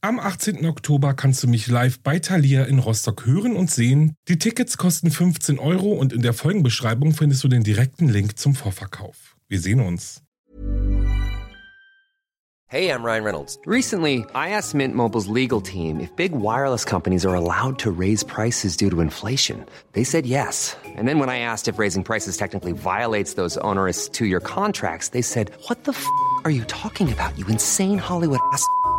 Am 18. Oktober kannst du mich live bei Thalia in Rostock hören und sehen. Die Tickets kosten 15 Euro und in der Folgenbeschreibung findest du den direkten Link zum Vorverkauf. Wir sehen uns. Hey, I'm Ryan Reynolds. Recently, I asked Mint Mobile's legal team if big wireless companies are allowed to raise prices due to inflation. They said yes. And then when I asked if raising prices technically violates those onerous two-year contracts, they said, "What the f*** are you talking about? You insane Hollywood ass."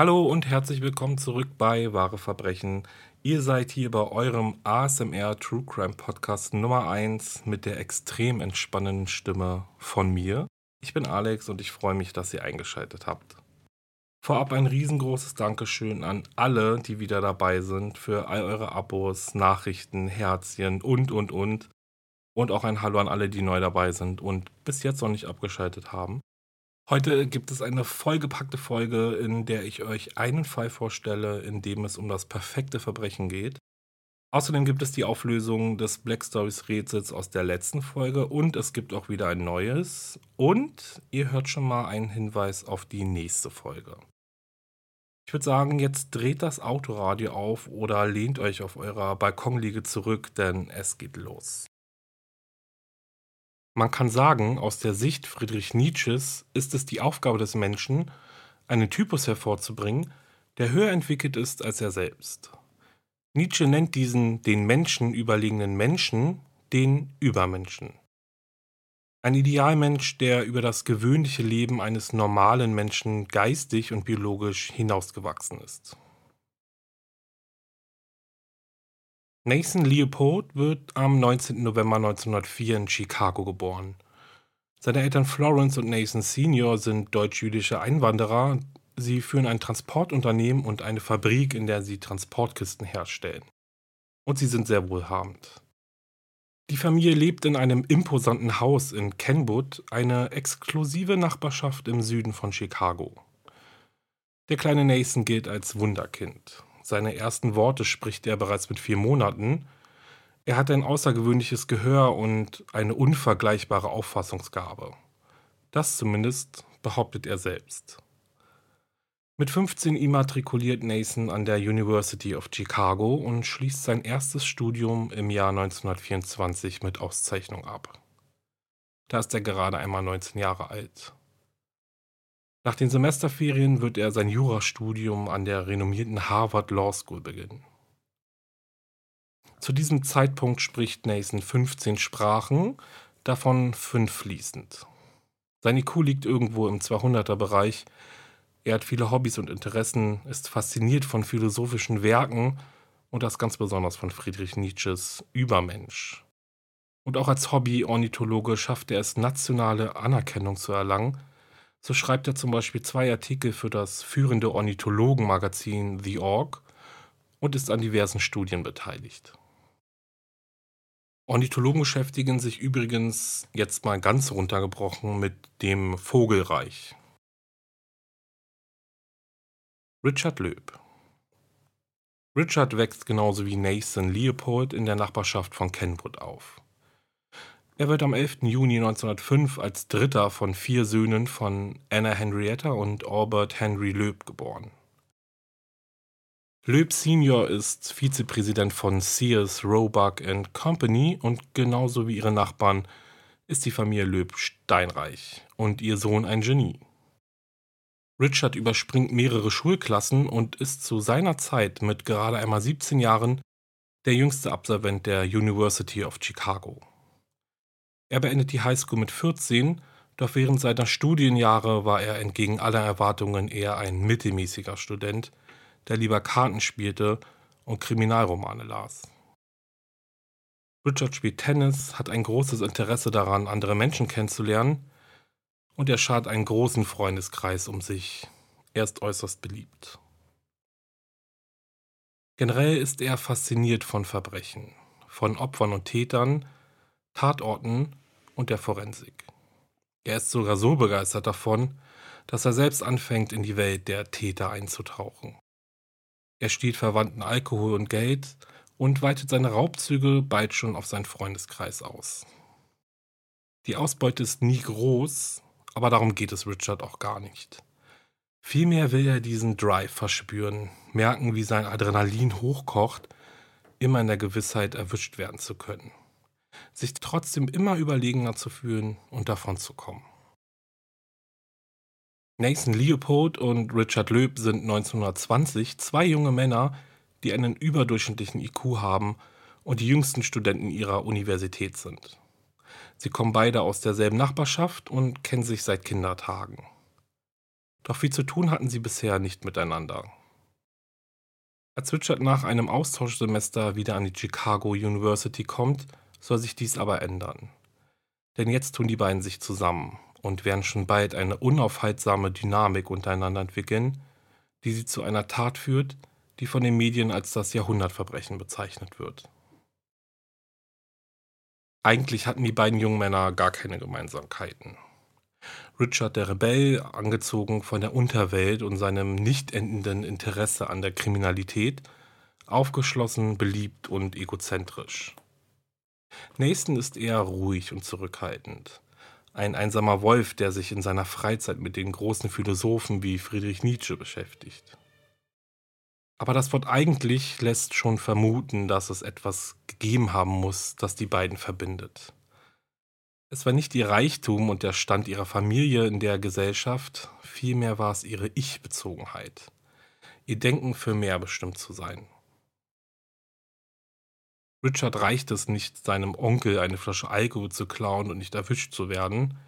Hallo und herzlich willkommen zurück bei Wahre Verbrechen. Ihr seid hier bei eurem ASMR True Crime Podcast Nummer 1 mit der extrem entspannenden Stimme von mir. Ich bin Alex und ich freue mich, dass ihr eingeschaltet habt. Vorab ein riesengroßes Dankeschön an alle, die wieder dabei sind, für all eure Abos, Nachrichten, Herzchen und, und, und. Und auch ein Hallo an alle, die neu dabei sind und bis jetzt noch nicht abgeschaltet haben. Heute gibt es eine vollgepackte Folge, in der ich euch einen Fall vorstelle, in dem es um das perfekte Verbrechen geht. Außerdem gibt es die Auflösung des Black Stories Rätsels aus der letzten Folge und es gibt auch wieder ein neues. Und ihr hört schon mal einen Hinweis auf die nächste Folge. Ich würde sagen, jetzt dreht das Autoradio auf oder lehnt euch auf eurer Balkonliege zurück, denn es geht los. Man kann sagen, aus der Sicht Friedrich Nietzsches ist es die Aufgabe des Menschen, einen Typus hervorzubringen, der höher entwickelt ist als er selbst. Nietzsche nennt diesen den Menschen überlegenen Menschen den Übermenschen. Ein Idealmensch, der über das gewöhnliche Leben eines normalen Menschen geistig und biologisch hinausgewachsen ist. Nathan Leopold wird am 19. November 1904 in Chicago geboren. Seine Eltern Florence und Nathan Senior sind deutsch-jüdische Einwanderer. Sie führen ein Transportunternehmen und eine Fabrik, in der sie Transportkisten herstellen. Und sie sind sehr wohlhabend. Die Familie lebt in einem imposanten Haus in Kenwood, eine exklusive Nachbarschaft im Süden von Chicago. Der kleine Nathan gilt als Wunderkind. Seine ersten Worte spricht er bereits mit vier Monaten. Er hat ein außergewöhnliches Gehör und eine unvergleichbare Auffassungsgabe. Das zumindest behauptet er selbst. Mit 15 immatrikuliert Nathan an der University of Chicago und schließt sein erstes Studium im Jahr 1924 mit Auszeichnung ab. Da ist er gerade einmal 19 Jahre alt. Nach den Semesterferien wird er sein Jurastudium an der renommierten Harvard Law School beginnen. Zu diesem Zeitpunkt spricht Nathan 15 Sprachen, davon fünf fließend. Sein IQ liegt irgendwo im 200er Bereich. Er hat viele Hobbys und Interessen, ist fasziniert von philosophischen Werken und das ganz besonders von Friedrich Nietzsches Übermensch. Und auch als Hobby-Ornithologe schafft er es, nationale Anerkennung zu erlangen so schreibt er zum Beispiel zwei Artikel für das führende Ornithologenmagazin The Org und ist an diversen Studien beteiligt. Ornithologen beschäftigen sich übrigens jetzt mal ganz runtergebrochen mit dem Vogelreich. Richard Löb Richard wächst genauso wie Nathan Leopold in der Nachbarschaft von Kenwood auf. Er wird am 11. Juni 1905 als dritter von vier Söhnen von Anna Henrietta und Albert Henry Loeb geboren. Loeb Senior ist Vizepräsident von Sears, Roebuck Company und genauso wie ihre Nachbarn ist die Familie Loeb steinreich und ihr Sohn ein Genie. Richard überspringt mehrere Schulklassen und ist zu seiner Zeit mit gerade einmal 17 Jahren der jüngste Absolvent der University of Chicago. Er beendet die Highschool mit 14, doch während seiner Studienjahre war er entgegen aller Erwartungen eher ein mittelmäßiger Student, der lieber Karten spielte und Kriminalromane las. Richard spielt Tennis, hat ein großes Interesse daran, andere Menschen kennenzulernen und er schart einen großen Freundeskreis um sich. Er ist äußerst beliebt. Generell ist er fasziniert von Verbrechen, von Opfern und Tätern, Tatorten und der Forensik. Er ist sogar so begeistert davon, dass er selbst anfängt, in die Welt der Täter einzutauchen. Er stiehlt Verwandten Alkohol und Geld und weitet seine Raubzüge bald schon auf seinen Freundeskreis aus. Die Ausbeute ist nie groß, aber darum geht es Richard auch gar nicht. Vielmehr will er diesen Drive verspüren, merken, wie sein Adrenalin hochkocht, immer in der Gewissheit erwischt werden zu können. Sich trotzdem immer überlegener zu fühlen und davon zu kommen. Nathan Leopold und Richard Löb sind 1920 zwei junge Männer, die einen überdurchschnittlichen IQ haben und die jüngsten Studenten ihrer Universität sind. Sie kommen beide aus derselben Nachbarschaft und kennen sich seit Kindertagen. Doch viel zu tun hatten sie bisher nicht miteinander. Als Richard nach einem Austauschsemester wieder an die Chicago University kommt, soll sich dies aber ändern. Denn jetzt tun die beiden sich zusammen und werden schon bald eine unaufhaltsame Dynamik untereinander entwickeln, die sie zu einer Tat führt, die von den Medien als das Jahrhundertverbrechen bezeichnet wird. Eigentlich hatten die beiden jungen Männer gar keine Gemeinsamkeiten. Richard der Rebell, angezogen von der Unterwelt und seinem nicht endenden Interesse an der Kriminalität, aufgeschlossen, beliebt und egozentrisch. Nathan ist eher ruhig und zurückhaltend. Ein einsamer Wolf, der sich in seiner Freizeit mit den großen Philosophen wie Friedrich Nietzsche beschäftigt. Aber das Wort eigentlich lässt schon vermuten, dass es etwas gegeben haben muss, das die beiden verbindet. Es war nicht ihr Reichtum und der Stand ihrer Familie in der Gesellschaft, vielmehr war es ihre Ich-Bezogenheit, ihr Denken für mehr bestimmt zu sein. Richard reicht es nicht, seinem Onkel eine Flasche Alkohol zu klauen und nicht erwischt zu werden.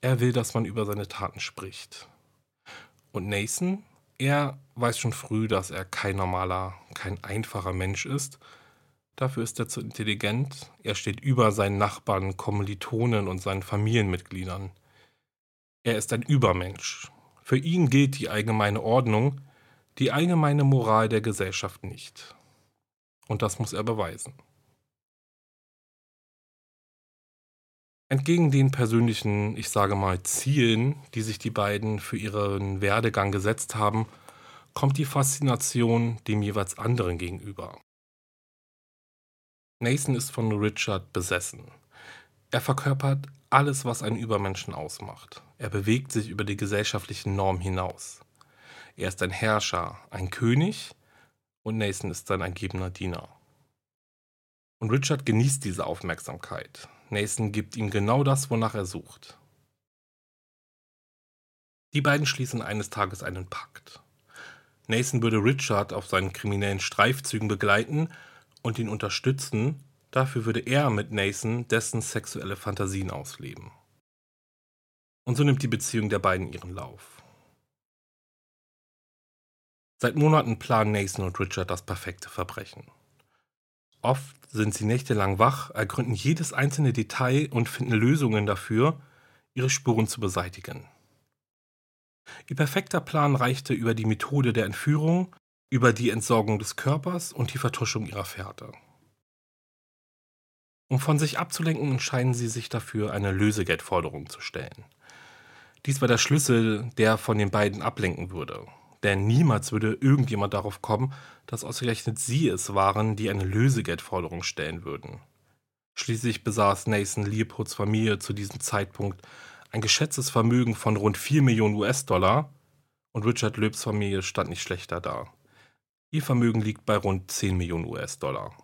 Er will, dass man über seine Taten spricht. Und Nathan er weiß schon früh, dass er kein normaler, kein einfacher Mensch ist. Dafür ist er zu intelligent. Er steht über seinen Nachbarn, Kommilitonen und seinen Familienmitgliedern. Er ist ein Übermensch. Für ihn gilt die allgemeine Ordnung, die allgemeine Moral der Gesellschaft nicht. Und das muss er beweisen. Entgegen den persönlichen, ich sage mal, Zielen, die sich die beiden für ihren Werdegang gesetzt haben, kommt die Faszination dem jeweils anderen gegenüber. Nathan ist von Richard besessen. Er verkörpert alles, was einen Übermenschen ausmacht. Er bewegt sich über die gesellschaftlichen Normen hinaus. Er ist ein Herrscher, ein König und Nathan ist sein ergebener Diener. Und Richard genießt diese Aufmerksamkeit. Nathan gibt ihm genau das, wonach er sucht. Die beiden schließen eines Tages einen Pakt. Nathan würde Richard auf seinen kriminellen Streifzügen begleiten und ihn unterstützen, dafür würde er mit Nathan dessen sexuelle Fantasien ausleben. Und so nimmt die Beziehung der beiden ihren Lauf. Seit Monaten planen Nathan und Richard das perfekte Verbrechen. Oft sind sie nächtelang wach, ergründen jedes einzelne Detail und finden Lösungen dafür, ihre Spuren zu beseitigen. Ihr perfekter Plan reichte über die Methode der Entführung, über die Entsorgung des Körpers und die Vertuschung ihrer Fährte. Um von sich abzulenken, entscheiden sie sich dafür, eine Lösegeldforderung zu stellen. Dies war der Schlüssel, der von den beiden ablenken würde. Denn niemals würde irgendjemand darauf kommen, dass ausgerechnet sie es waren, die eine Lösegeldforderung stellen würden. Schließlich besaß Nathan Leopolds Familie zu diesem Zeitpunkt ein geschätztes Vermögen von rund 4 Millionen US-Dollar und Richard Löbs Familie stand nicht schlechter da. Ihr Vermögen liegt bei rund 10 Millionen US-Dollar.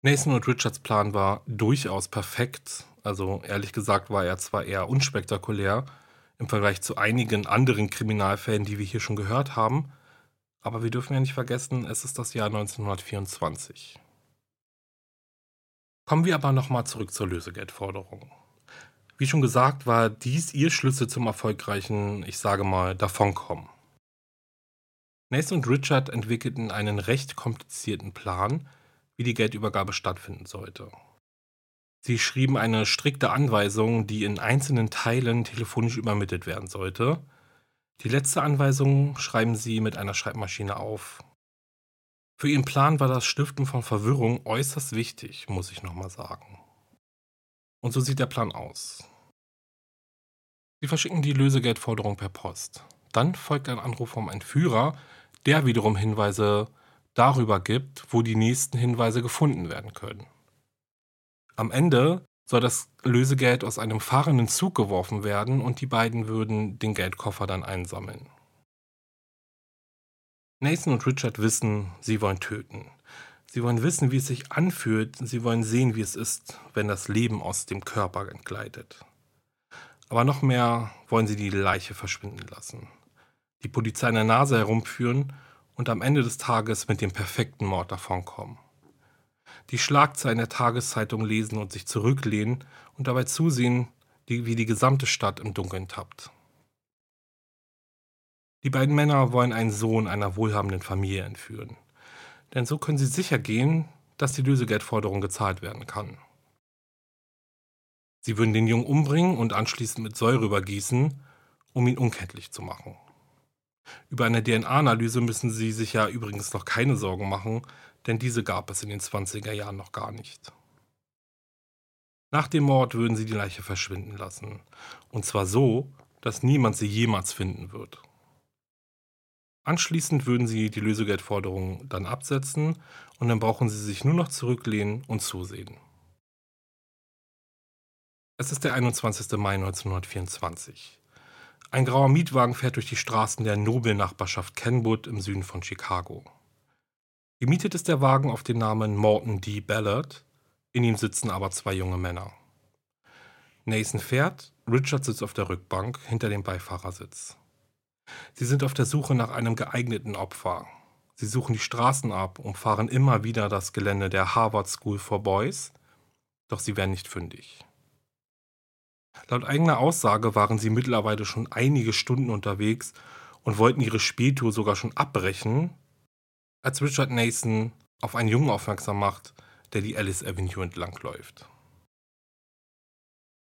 Nathan und Richards Plan war durchaus perfekt, also ehrlich gesagt war er zwar eher unspektakulär, im Vergleich zu einigen anderen Kriminalfällen, die wir hier schon gehört haben. Aber wir dürfen ja nicht vergessen, es ist das Jahr 1924. Kommen wir aber nochmal zurück zur Lösegeldforderung. Wie schon gesagt, war dies ihr Schlüssel zum erfolgreichen, ich sage mal, Davonkommen. Nathan und Richard entwickelten einen recht komplizierten Plan, wie die Geldübergabe stattfinden sollte. Sie schrieben eine strikte Anweisung, die in einzelnen Teilen telefonisch übermittelt werden sollte. Die letzte Anweisung schreiben sie mit einer Schreibmaschine auf. Für ihren Plan war das Stiften von Verwirrung äußerst wichtig, muss ich nochmal sagen. Und so sieht der Plan aus. Sie verschicken die Lösegeldforderung per Post. Dann folgt ein Anruf vom Entführer, der wiederum Hinweise darüber gibt, wo die nächsten Hinweise gefunden werden können. Am Ende soll das Lösegeld aus einem fahrenden Zug geworfen werden und die beiden würden den Geldkoffer dann einsammeln. Nathan und Richard wissen, sie wollen töten. Sie wollen wissen, wie es sich anfühlt. Sie wollen sehen, wie es ist, wenn das Leben aus dem Körper entgleitet. Aber noch mehr wollen sie die Leiche verschwinden lassen. Die Polizei in der Nase herumführen und am Ende des Tages mit dem perfekten Mord davonkommen. Die Schlagzeilen der Tageszeitung lesen und sich zurücklehnen und dabei zusehen, wie die gesamte Stadt im Dunkeln tappt. Die beiden Männer wollen einen Sohn einer wohlhabenden Familie entführen. Denn so können sie sicher gehen, dass die Lösegeldforderung gezahlt werden kann. Sie würden den Jungen umbringen und anschließend mit Säure übergießen, um ihn unkenntlich zu machen. Über eine DNA-Analyse müssen Sie sich ja übrigens noch keine Sorgen machen, denn diese gab es in den 20er Jahren noch gar nicht. Nach dem Mord würden sie die Leiche verschwinden lassen. Und zwar so, dass niemand sie jemals finden wird. Anschließend würden sie die Lösegeldforderung dann absetzen und dann brauchen sie sich nur noch zurücklehnen und zusehen. Es ist der 21. Mai 1924. Ein grauer Mietwagen fährt durch die Straßen der Nobelnachbarschaft Kenwood im Süden von Chicago. Gemietet ist der Wagen auf den Namen Morton D. Ballard, in ihm sitzen aber zwei junge Männer. Nathan fährt, Richard sitzt auf der Rückbank hinter dem Beifahrersitz. Sie sind auf der Suche nach einem geeigneten Opfer. Sie suchen die Straßen ab und fahren immer wieder das Gelände der Harvard School for Boys, doch sie werden nicht fündig. Laut eigener Aussage waren sie mittlerweile schon einige Stunden unterwegs und wollten ihre Spieltour sogar schon abbrechen, als Richard Nathan auf einen Jungen aufmerksam macht, der die Alice Avenue entlang läuft.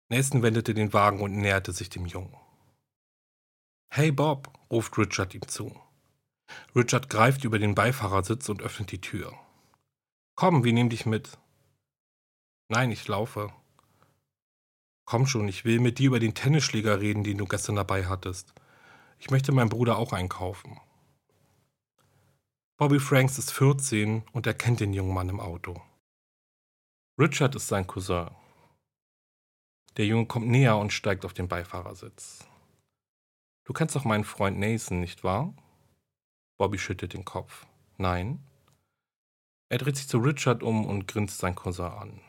Nathan wendete den Wagen und näherte sich dem Jungen. Hey Bob, ruft Richard ihm zu. Richard greift über den Beifahrersitz und öffnet die Tür. Komm, wir nehmen dich mit. Nein, ich laufe, Komm schon, ich will mit dir über den Tennisschläger reden, den du gestern dabei hattest. Ich möchte meinen Bruder auch einkaufen. Bobby Franks ist 14 und er kennt den jungen Mann im Auto. Richard ist sein Cousin. Der Junge kommt näher und steigt auf den Beifahrersitz. Du kennst doch meinen Freund Nathan, nicht wahr? Bobby schüttelt den Kopf. Nein. Er dreht sich zu Richard um und grinst seinen Cousin an.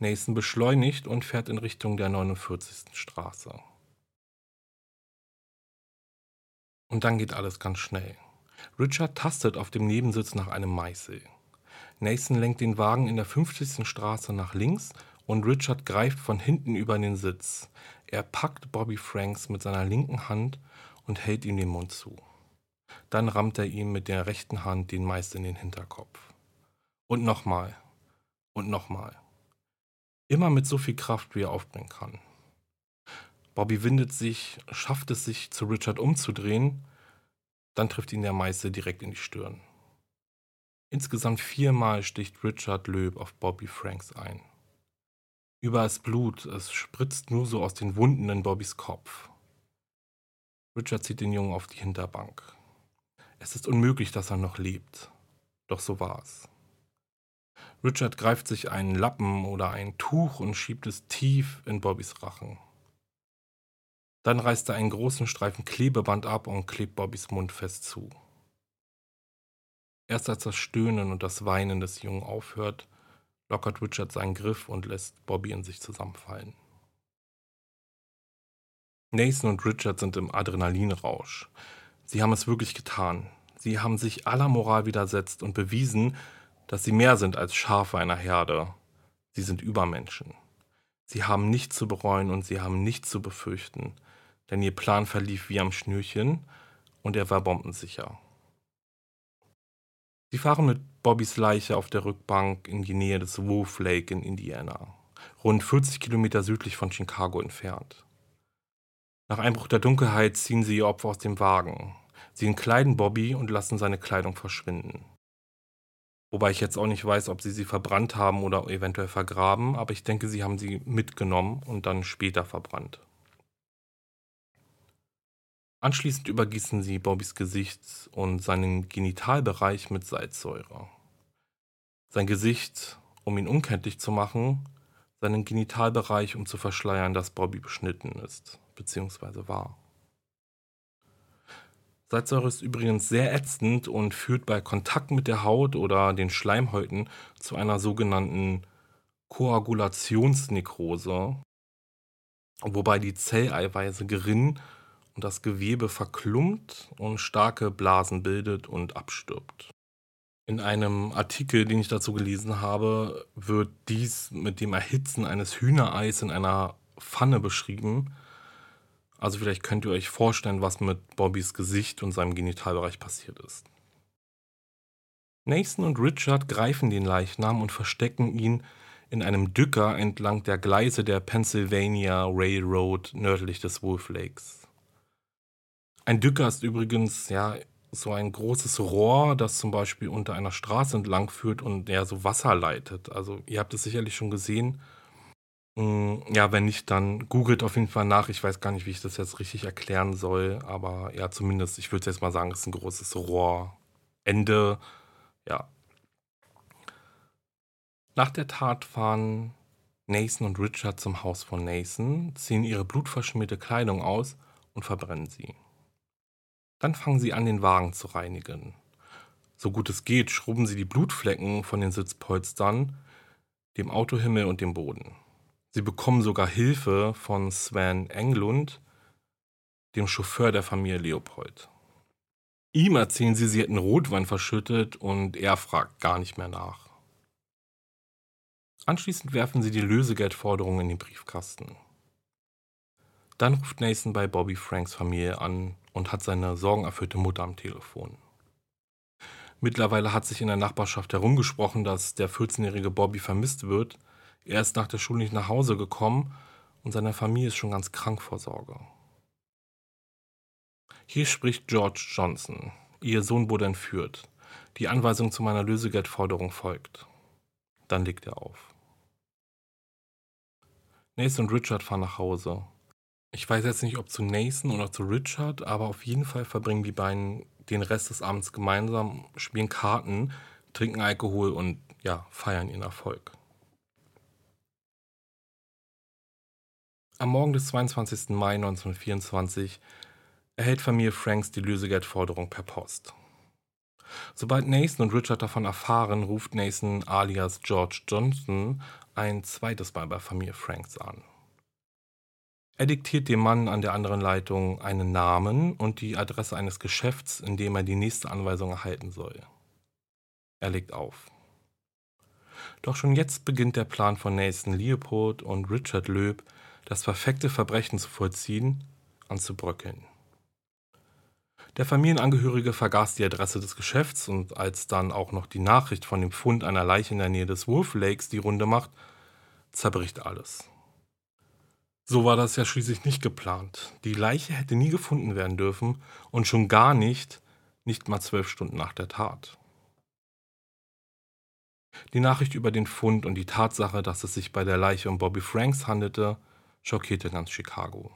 Nathan beschleunigt und fährt in Richtung der 49. Straße. Und dann geht alles ganz schnell. Richard tastet auf dem Nebensitz nach einem Meißel. Nathan lenkt den Wagen in der 50. Straße nach links und Richard greift von hinten über den Sitz. Er packt Bobby Franks mit seiner linken Hand und hält ihm den Mund zu. Dann rammt er ihm mit der rechten Hand den Meißel in den Hinterkopf. Und nochmal. Und nochmal. Immer mit so viel Kraft, wie er aufbringen kann. Bobby windet sich, schafft es sich, zu Richard umzudrehen, dann trifft ihn der Meißel direkt in die Stirn. Insgesamt viermal sticht Richard Löb auf Bobby Franks ein. Überall Blut, es spritzt nur so aus den Wunden in Bobbys Kopf. Richard zieht den Jungen auf die Hinterbank. Es ist unmöglich, dass er noch lebt. Doch so war es. Richard greift sich einen Lappen oder ein Tuch und schiebt es tief in Bobbys Rachen. Dann reißt er einen großen Streifen Klebeband ab und klebt Bobbys Mund fest zu. Erst als das Stöhnen und das Weinen des Jungen aufhört, lockert Richard seinen Griff und lässt Bobby in sich zusammenfallen. Nathan und Richard sind im Adrenalinrausch. Sie haben es wirklich getan. Sie haben sich aller Moral widersetzt und bewiesen, dass sie mehr sind als Schafe einer Herde. Sie Sie sind Übermenschen. Sie haben nichts zu bereuen und sie haben nichts zu befürchten, denn ihr Plan verlief wie am Schnürchen und er war bombensicher. Sie fahren mit Bobbys Leiche auf der Rückbank in die Nähe des Wolf Lake in Indiana, rund 40 Kilometer südlich von Chicago entfernt. Nach Einbruch der Dunkelheit ziehen sie ihr Opfer aus dem Wagen. Sie entkleiden Bobby und lassen seine Kleidung verschwinden. Wobei ich jetzt auch nicht weiß, ob sie sie verbrannt haben oder eventuell vergraben, aber ich denke, sie haben sie mitgenommen und dann später verbrannt. Anschließend übergießen sie Bobbys Gesicht und seinen Genitalbereich mit Salzsäure. Sein Gesicht, um ihn unkenntlich zu machen, seinen Genitalbereich, um zu verschleiern, dass Bobby beschnitten ist, beziehungsweise war. Salzsäure ist übrigens sehr ätzend und führt bei Kontakt mit der Haut oder den Schleimhäuten zu einer sogenannten Koagulationsnekrose, wobei die Zelleiweiße gerinnen und das Gewebe verklumpt und starke Blasen bildet und abstirbt. In einem Artikel, den ich dazu gelesen habe, wird dies mit dem Erhitzen eines Hühnereis in einer Pfanne beschrieben, also vielleicht könnt ihr euch vorstellen, was mit Bobbys Gesicht und seinem Genitalbereich passiert ist. Nathan und Richard greifen den Leichnam und verstecken ihn in einem Dücker entlang der Gleise der Pennsylvania Railroad nördlich des Wolf Lakes. Ein Dücker ist übrigens ja so ein großes Rohr, das zum Beispiel unter einer Straße entlang führt und ja so Wasser leitet. Also ihr habt es sicherlich schon gesehen. Hm, ja, wenn nicht, dann googelt auf jeden Fall nach. Ich weiß gar nicht, wie ich das jetzt richtig erklären soll, aber ja, zumindest, ich würde jetzt mal sagen, es ist ein großes Rohrende. Ja. Nach der Tat fahren Nathan und Richard zum Haus von Nathan, ziehen ihre blutverschmierte Kleidung aus und verbrennen sie. Dann fangen sie an, den Wagen zu reinigen. So gut es geht, schrubben sie die Blutflecken von den Sitzpolstern, dem Autohimmel und dem Boden. Sie bekommen sogar Hilfe von Sven Englund, dem Chauffeur der Familie Leopold. Ihm erzählen sie, sie hätten Rotwein verschüttet und er fragt gar nicht mehr nach. Anschließend werfen sie die Lösegeldforderung in den Briefkasten. Dann ruft Nathan bei Bobby Franks Familie an und hat seine sorgenerfüllte Mutter am Telefon. Mittlerweile hat sich in der Nachbarschaft herumgesprochen, dass der 14-jährige Bobby vermisst wird er ist nach der Schule nicht nach Hause gekommen und seine Familie ist schon ganz krank vor Sorge. Hier spricht George Johnson. Ihr Sohn wurde entführt. Die Anweisung zu meiner Lösegeldforderung folgt. Dann legt er auf. Nathan und Richard fahren nach Hause. Ich weiß jetzt nicht, ob zu Nathan oder zu Richard, aber auf jeden Fall verbringen die beiden den Rest des Abends gemeinsam, spielen Karten, trinken Alkohol und ja, feiern ihren Erfolg. Am Morgen des 22. Mai 1924 erhält Familie Franks die Lösegeldforderung per Post. Sobald Nathan und Richard davon erfahren, ruft Nathan alias George Johnson ein zweites Mal bei Familie Franks an. Er diktiert dem Mann an der anderen Leitung einen Namen und die Adresse eines Geschäfts, in dem er die nächste Anweisung erhalten soll. Er legt auf. Doch schon jetzt beginnt der Plan von Nathan Leopold und Richard Löb, das perfekte Verbrechen zu vollziehen, anzubröckeln. Der Familienangehörige vergaß die Adresse des Geschäfts und als dann auch noch die Nachricht von dem Fund einer Leiche in der Nähe des Wolf Lakes die Runde macht, zerbricht alles. So war das ja schließlich nicht geplant. Die Leiche hätte nie gefunden werden dürfen und schon gar nicht, nicht mal zwölf Stunden nach der Tat. Die Nachricht über den Fund und die Tatsache, dass es sich bei der Leiche um Bobby Franks handelte, schockierte ganz Chicago.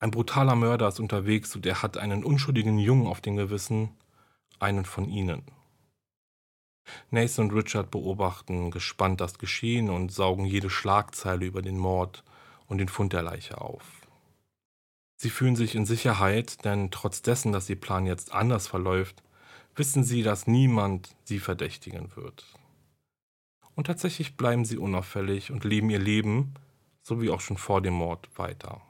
Ein brutaler Mörder ist unterwegs und er hat einen unschuldigen Jungen auf dem Gewissen, einen von ihnen. Nathan und Richard beobachten gespannt das Geschehen und saugen jede Schlagzeile über den Mord und den Fund der Leiche auf. Sie fühlen sich in Sicherheit, denn trotz dessen, dass ihr Plan jetzt anders verläuft, wissen sie, dass niemand sie verdächtigen wird. Und tatsächlich bleiben sie unauffällig und leben ihr Leben, so wie auch schon vor dem Mord, weiter.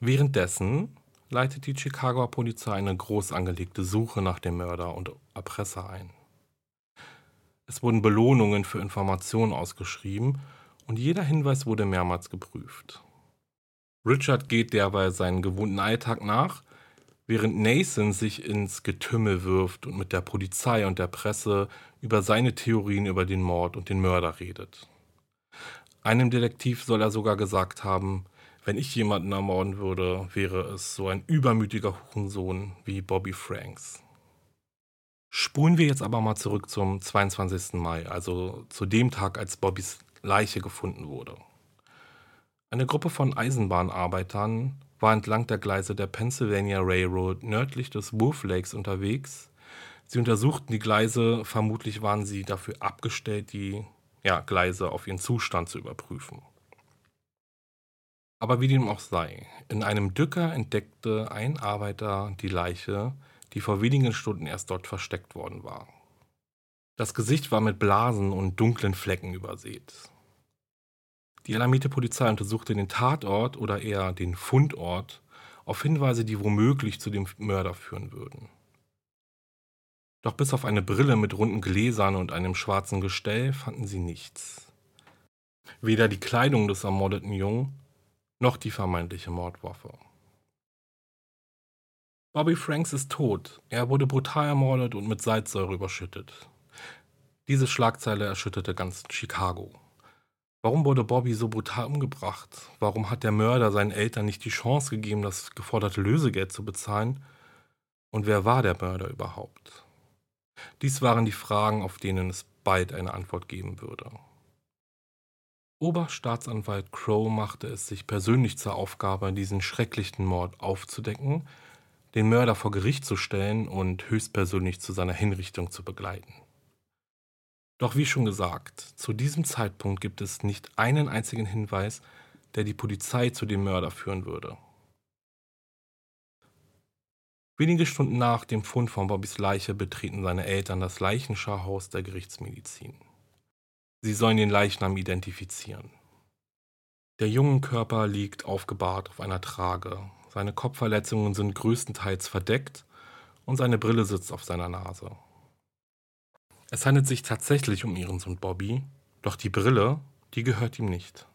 Währenddessen leitet die Chicagoer Polizei eine groß angelegte Suche nach dem Mörder und Erpresser ein. Es wurden Belohnungen für Informationen ausgeschrieben und jeder Hinweis wurde mehrmals geprüft. Richard geht derweil seinen gewohnten Alltag nach, während Nathan sich ins Getümmel wirft und mit der Polizei und der Presse über seine Theorien über den Mord und den Mörder redet. Einem Detektiv soll er sogar gesagt haben, wenn ich jemanden ermorden würde, wäre es so ein übermütiger Hurensohn wie Bobby Franks. Spulen wir jetzt aber mal zurück zum 22. Mai, also zu dem Tag, als Bobbys Leiche gefunden wurde. Eine Gruppe von Eisenbahnarbeitern war entlang der Gleise der Pennsylvania Railroad nördlich des Wolf Lakes unterwegs. Sie untersuchten die Gleise, vermutlich waren sie dafür abgestellt, die ja, Gleise auf ihren Zustand zu überprüfen. Aber wie dem auch sei, in einem Dücker entdeckte ein Arbeiter die Leiche, die vor wenigen Stunden erst dort versteckt worden war. Das Gesicht war mit Blasen und dunklen Flecken übersät. Die alarmierte Polizei untersuchte den Tatort oder eher den Fundort auf Hinweise, die womöglich zu dem Mörder führen würden. Doch bis auf eine Brille mit runden Gläsern und einem schwarzen Gestell fanden sie nichts. Weder die Kleidung des ermordeten Jungen noch die vermeintliche Mordwaffe. Bobby Franks ist tot. Er wurde brutal ermordet und mit Salzsäure überschüttet. Diese Schlagzeile erschütterte ganz Chicago. Warum wurde Bobby so brutal umgebracht? Warum hat der Mörder seinen Eltern nicht die Chance gegeben, das geforderte Lösegeld zu bezahlen? Und wer war der Mörder überhaupt? Dies waren die Fragen, auf denen es bald eine Antwort geben würde. Oberstaatsanwalt Crow machte es sich persönlich zur Aufgabe, diesen schrecklichen Mord aufzudecken, den Mörder vor Gericht zu stellen und höchstpersönlich zu seiner Hinrichtung zu begleiten. Doch wie schon gesagt, zu diesem Zeitpunkt gibt es nicht einen einzigen Hinweis, der die Polizei zu dem Mörder führen würde. Wenige Stunden nach dem Fund von Bobbys Leiche betreten seine Eltern das Leichenschauhaus der Gerichtsmedizin. Sie sollen den Leichnam identifizieren. Der junge Körper liegt aufgebahrt auf einer Trage. Seine Kopfverletzungen sind größtenteils verdeckt und seine Brille sitzt auf seiner Nase. Es handelt sich tatsächlich um ihren Sohn Bobby, doch die Brille, die gehört ihm nicht.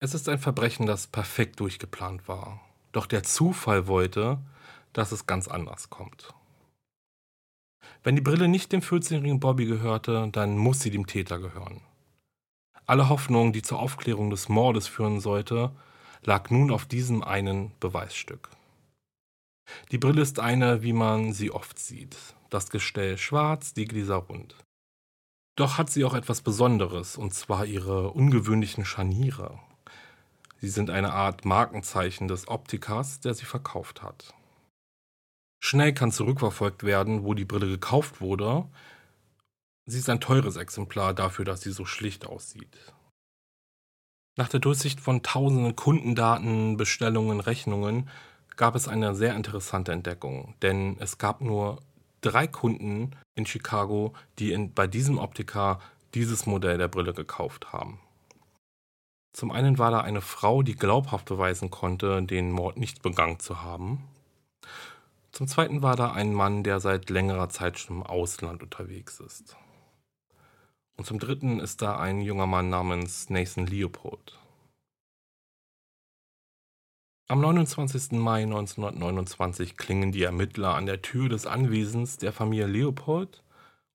Es ist ein Verbrechen, das perfekt durchgeplant war. Doch der Zufall wollte, dass es ganz anders kommt. Wenn die Brille nicht dem 14-jährigen Bobby gehörte, dann muss sie dem Täter gehören. Alle Hoffnung, die zur Aufklärung des Mordes führen sollte, lag nun auf diesem einen Beweisstück. Die Brille ist eine, wie man sie oft sieht. Das Gestell schwarz, die Gläser rund. Doch hat sie auch etwas Besonderes, und zwar ihre ungewöhnlichen Scharniere. Sie sind eine Art Markenzeichen des Optikers, der sie verkauft hat. Schnell kann zurückverfolgt werden, wo die Brille gekauft wurde. Sie ist ein teures Exemplar dafür, dass sie so schlicht aussieht. Nach der Durchsicht von tausenden Kundendaten, Bestellungen, Rechnungen gab es eine sehr interessante Entdeckung, denn es gab nur drei Kunden in Chicago, die in, bei diesem Optiker dieses Modell der Brille gekauft haben. Zum einen war da eine Frau, die glaubhaft beweisen konnte, den Mord nicht begangen zu haben. Zum zweiten war da ein Mann, der seit längerer Zeit schon im Ausland unterwegs ist. Und zum dritten ist da ein junger Mann namens Nathan Leopold. Am 29. Mai 1929 klingen die Ermittler an der Tür des Anwesens der Familie Leopold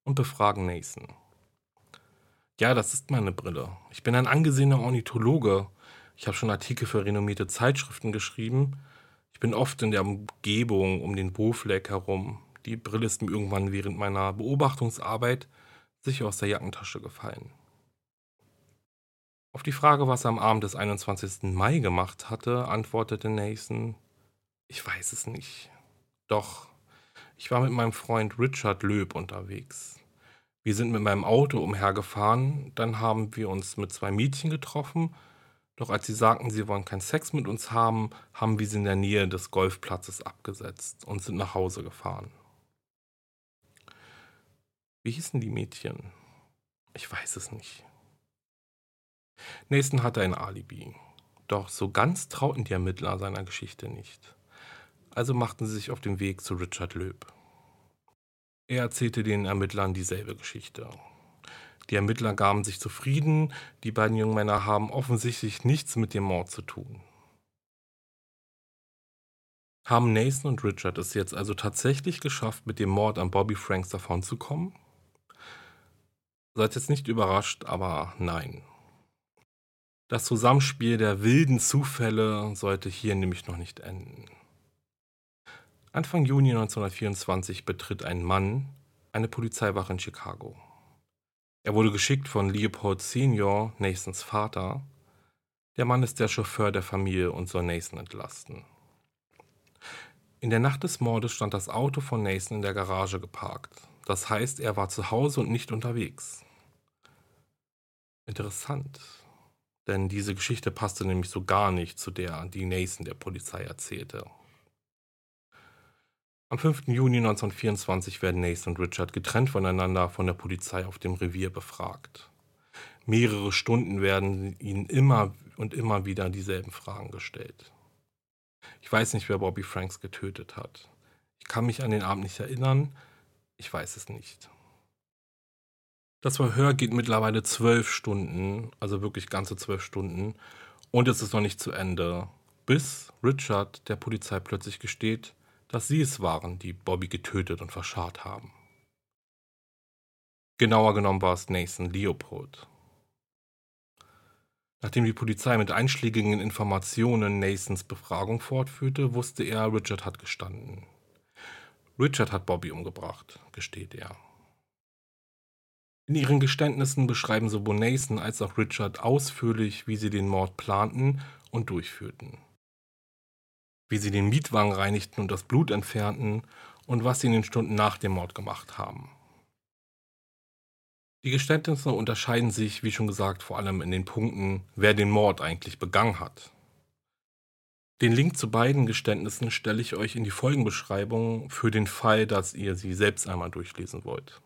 und befragen Nathan. Ja, das ist meine Brille. Ich bin ein angesehener Ornithologe. Ich habe schon Artikel für renommierte Zeitschriften geschrieben. Ich bin oft in der Umgebung um den Bofleck herum. Die Brille ist mir irgendwann während meiner Beobachtungsarbeit sicher aus der Jackentasche gefallen. Auf die Frage, was er am Abend des 21. Mai gemacht hatte, antwortete Nathan, ich weiß es nicht. Doch, ich war mit meinem Freund Richard Löb unterwegs. Wir sind mit meinem Auto umhergefahren, dann haben wir uns mit zwei Mädchen getroffen, doch als sie sagten, sie wollen keinen Sex mit uns haben, haben wir sie in der Nähe des Golfplatzes abgesetzt und sind nach Hause gefahren. Wie hießen die Mädchen? Ich weiß es nicht. Nächsten hatte ein Alibi. Doch so ganz trauten die Ermittler seiner Geschichte nicht. Also machten sie sich auf den Weg zu Richard Löb. Er erzählte den Ermittlern dieselbe Geschichte. Die Ermittler gaben sich zufrieden, die beiden jungen Männer haben offensichtlich nichts mit dem Mord zu tun. Haben Nathan und Richard es jetzt also tatsächlich geschafft, mit dem Mord an Bobby Franks davonzukommen? Seid jetzt nicht überrascht, aber nein. Das Zusammenspiel der wilden Zufälle sollte hier nämlich noch nicht enden. Anfang Juni 1924 betritt ein Mann eine Polizeiwache in Chicago. Er wurde geschickt von Leopold Senior, Nathans Vater. Der Mann ist der Chauffeur der Familie und soll Nathan entlasten. In der Nacht des Mordes stand das Auto von Nathan in der Garage geparkt. Das heißt, er war zu Hause und nicht unterwegs. Interessant, denn diese Geschichte passte nämlich so gar nicht zu der, die Nathan der Polizei erzählte. Am 5. Juni 1924 werden Nathan und Richard getrennt voneinander von der Polizei auf dem Revier befragt. Mehrere Stunden werden ihnen immer und immer wieder dieselben Fragen gestellt. Ich weiß nicht, wer Bobby Franks getötet hat. Ich kann mich an den Abend nicht erinnern. Ich weiß es nicht. Das Verhör geht mittlerweile zwölf Stunden, also wirklich ganze zwölf Stunden, und es ist noch nicht zu Ende, bis Richard der Polizei plötzlich gesteht, dass sie es waren, die Bobby getötet und verscharrt haben. Genauer genommen war es Nathan Leopold. Nachdem die Polizei mit einschlägigen Informationen Nathans Befragung fortführte, wusste er, Richard hat gestanden. Richard hat Bobby umgebracht, gesteht er. In ihren Geständnissen beschreiben sowohl Nathan als auch Richard ausführlich, wie sie den Mord planten und durchführten wie sie den Mietwagen reinigten und das Blut entfernten und was sie in den Stunden nach dem Mord gemacht haben. Die Geständnisse unterscheiden sich, wie schon gesagt, vor allem in den Punkten, wer den Mord eigentlich begangen hat. Den Link zu beiden Geständnissen stelle ich euch in die Folgenbeschreibung für den Fall, dass ihr sie selbst einmal durchlesen wollt.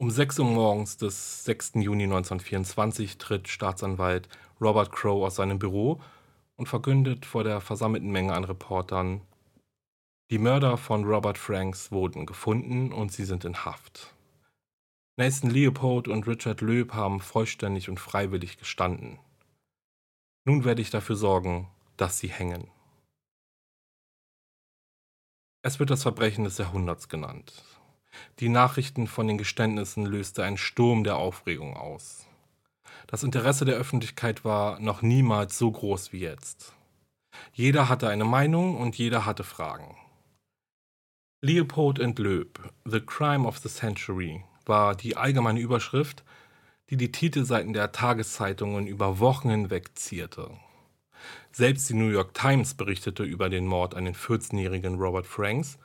Um 6 Uhr morgens des 6. Juni 1924 tritt Staatsanwalt Robert Crow aus seinem Büro und verkündet vor der versammelten Menge an Reportern, die Mörder von Robert Franks wurden gefunden und sie sind in Haft. Nathan Leopold und Richard Löb haben vollständig und freiwillig gestanden. Nun werde ich dafür sorgen, dass sie hängen. Es wird das Verbrechen des Jahrhunderts genannt. Die Nachrichten von den Geständnissen löste einen Sturm der Aufregung aus. Das Interesse der Öffentlichkeit war noch niemals so groß wie jetzt. Jeder hatte eine Meinung und jeder hatte Fragen. Leopold Loeb, The Crime of the Century, war die allgemeine Überschrift, die die Titelseiten der Tageszeitungen über Wochen hinweg zierte. Selbst die New York Times berichtete über den Mord an den 14-jährigen Robert Franks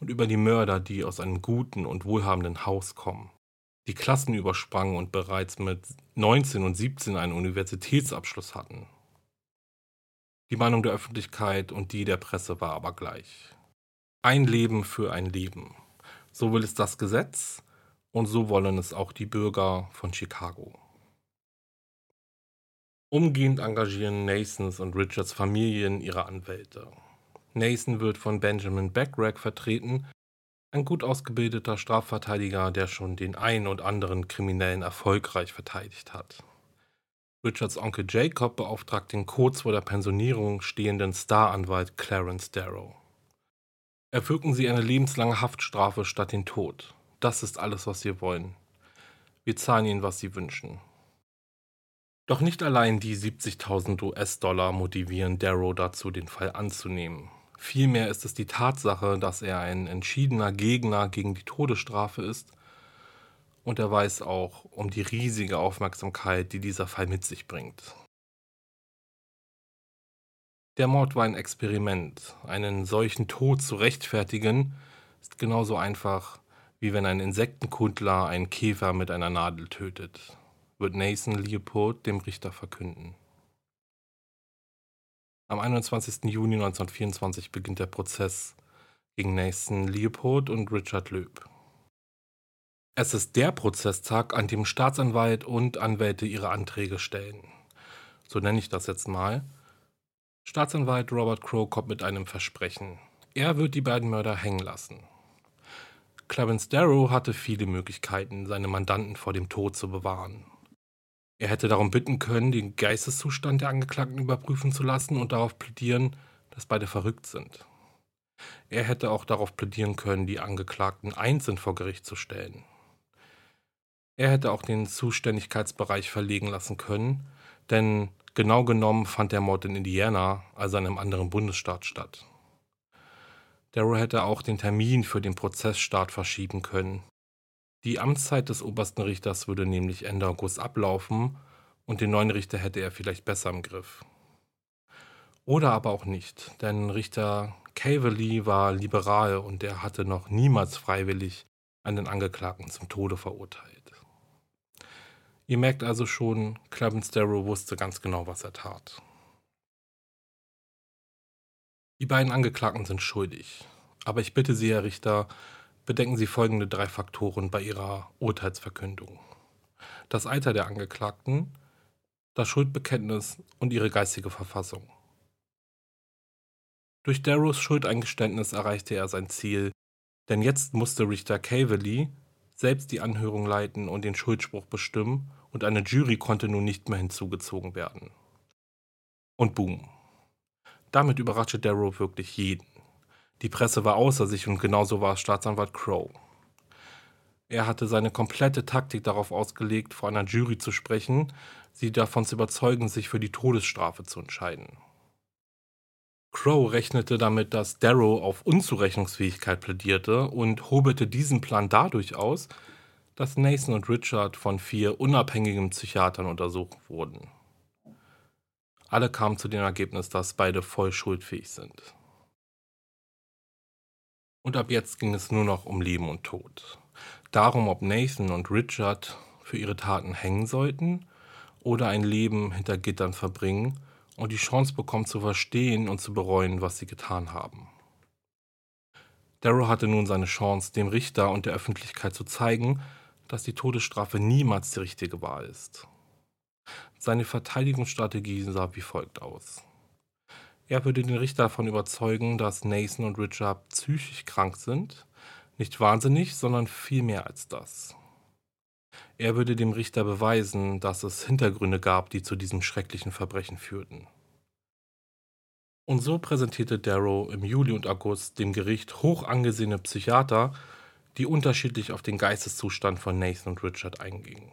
und über die Mörder, die aus einem guten und wohlhabenden Haus kommen die Klassen übersprangen und bereits mit 19 und 17 einen Universitätsabschluss hatten. Die Meinung der Öffentlichkeit und die der Presse war aber gleich. Ein Leben für ein Leben. So will es das Gesetz und so wollen es auch die Bürger von Chicago. Umgehend engagieren Nathans und Richards Familien ihre Anwälte. Nathan wird von Benjamin Backrack vertreten, ein gut ausgebildeter Strafverteidiger, der schon den einen und anderen Kriminellen erfolgreich verteidigt hat. Richards Onkel Jacob beauftragt den kurz vor der Pensionierung stehenden Staranwalt Clarence Darrow. Erwirken Sie eine lebenslange Haftstrafe statt den Tod. Das ist alles, was wir wollen. Wir zahlen Ihnen, was Sie wünschen. Doch nicht allein die 70.000 US-Dollar motivieren Darrow dazu, den Fall anzunehmen. Vielmehr ist es die Tatsache, dass er ein entschiedener Gegner gegen die Todesstrafe ist und er weiß auch um die riesige Aufmerksamkeit, die dieser Fall mit sich bringt. Der Mord war ein Experiment. Einen solchen Tod zu rechtfertigen, ist genauso einfach, wie wenn ein Insektenkundler einen Käfer mit einer Nadel tötet, wird Nathan Leopold dem Richter verkünden. Am 21. Juni 1924 beginnt der Prozess gegen Nathan Leopold und Richard Löb. Es ist der Prozesstag, an dem Staatsanwalt und Anwälte ihre Anträge stellen. So nenne ich das jetzt mal. Staatsanwalt Robert Crow kommt mit einem Versprechen. Er wird die beiden Mörder hängen lassen. Clarence Darrow hatte viele Möglichkeiten, seine Mandanten vor dem Tod zu bewahren. Er hätte darum bitten können, den Geisteszustand der Angeklagten überprüfen zu lassen und darauf plädieren, dass beide verrückt sind. Er hätte auch darauf plädieren können, die Angeklagten einzeln vor Gericht zu stellen. Er hätte auch den Zuständigkeitsbereich verlegen lassen können, denn genau genommen fand der Mord in Indiana, also in einem anderen Bundesstaat, statt. Darrow hätte auch den Termin für den Prozessstart verschieben können. Die Amtszeit des obersten Richters würde nämlich Ende August ablaufen und den neuen Richter hätte er vielleicht besser im Griff. Oder aber auch nicht, denn Richter Cavalry war liberal und er hatte noch niemals freiwillig einen Angeklagten zum Tode verurteilt. Ihr merkt also schon, Clarence Darrow wusste ganz genau, was er tat. Die beiden Angeklagten sind schuldig. Aber ich bitte Sie, Herr Richter, bedenken Sie folgende drei Faktoren bei Ihrer Urteilsverkündung. Das Alter der Angeklagten, das Schuldbekenntnis und ihre geistige Verfassung. Durch Darrows Schuldeingeständnis erreichte er sein Ziel, denn jetzt musste Richter Cavalry selbst die Anhörung leiten und den Schuldspruch bestimmen und eine Jury konnte nun nicht mehr hinzugezogen werden. Und boom. Damit überraschte Darrow wirklich jeden. Die Presse war außer sich und genauso war Staatsanwalt Crow. Er hatte seine komplette Taktik darauf ausgelegt, vor einer Jury zu sprechen, sie davon zu überzeugen, sich für die Todesstrafe zu entscheiden. Crow rechnete damit, dass Darrow auf Unzurechnungsfähigkeit plädierte und hobelte diesen Plan dadurch aus, dass Nathan und Richard von vier unabhängigen Psychiatern untersucht wurden. Alle kamen zu dem Ergebnis, dass beide voll schuldfähig sind. Und ab jetzt ging es nur noch um Leben und Tod. Darum, ob Nathan und Richard für ihre Taten hängen sollten oder ein Leben hinter Gittern verbringen und die Chance bekommen zu verstehen und zu bereuen, was sie getan haben. Darrow hatte nun seine Chance, dem Richter und der Öffentlichkeit zu zeigen, dass die Todesstrafe niemals die richtige Wahl ist. Seine Verteidigungsstrategie sah wie folgt aus. Er würde den Richter davon überzeugen, dass Nathan und Richard psychisch krank sind, nicht wahnsinnig, sondern viel mehr als das. Er würde dem Richter beweisen, dass es Hintergründe gab, die zu diesem schrecklichen Verbrechen führten. Und so präsentierte Darrow im Juli und August dem Gericht hoch angesehene Psychiater, die unterschiedlich auf den Geisteszustand von Nathan und Richard eingingen.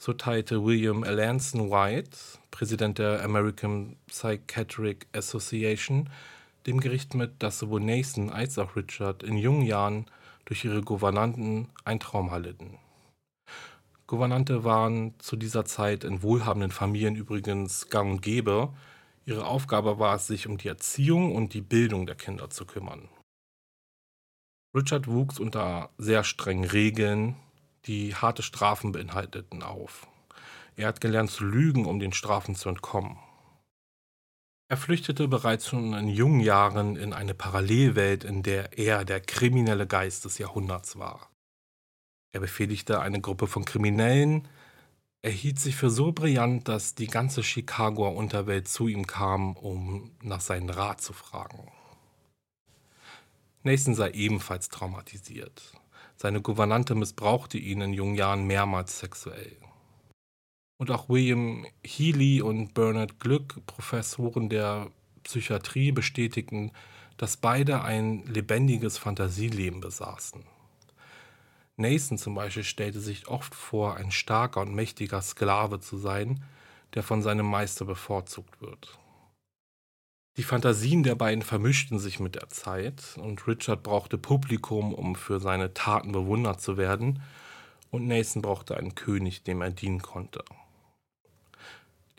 So teilte William Alanson White, Präsident der American Psychiatric Association, dem Gericht mit, dass sowohl Nathan als auch Richard in jungen Jahren durch ihre Gouvernanten ein Trauma litten. Gouvernante waren zu dieser Zeit in wohlhabenden Familien übrigens gang und gäbe. Ihre Aufgabe war es, sich um die Erziehung und die Bildung der Kinder zu kümmern. Richard wuchs unter sehr strengen Regeln, die harte Strafen beinhalteten, auf. Er hat gelernt zu lügen, um den Strafen zu entkommen. Er flüchtete bereits schon in jungen Jahren in eine Parallelwelt, in der er der kriminelle Geist des Jahrhunderts war. Er befehligte eine Gruppe von Kriminellen, er hielt sich für so brillant, dass die ganze Chicagoer Unterwelt zu ihm kam, um nach seinen Rat zu fragen. Nathan sei ebenfalls traumatisiert. Seine Gouvernante missbrauchte ihn in jungen Jahren mehrmals sexuell. Und auch William Healy und Bernard Glück, Professoren der Psychiatrie, bestätigten, dass beide ein lebendiges Fantasieleben besaßen. Nathan zum Beispiel stellte sich oft vor, ein starker und mächtiger Sklave zu sein, der von seinem Meister bevorzugt wird. Die Fantasien der beiden vermischten sich mit der Zeit und Richard brauchte Publikum, um für seine Taten bewundert zu werden, und Nathan brauchte einen König, dem er dienen konnte.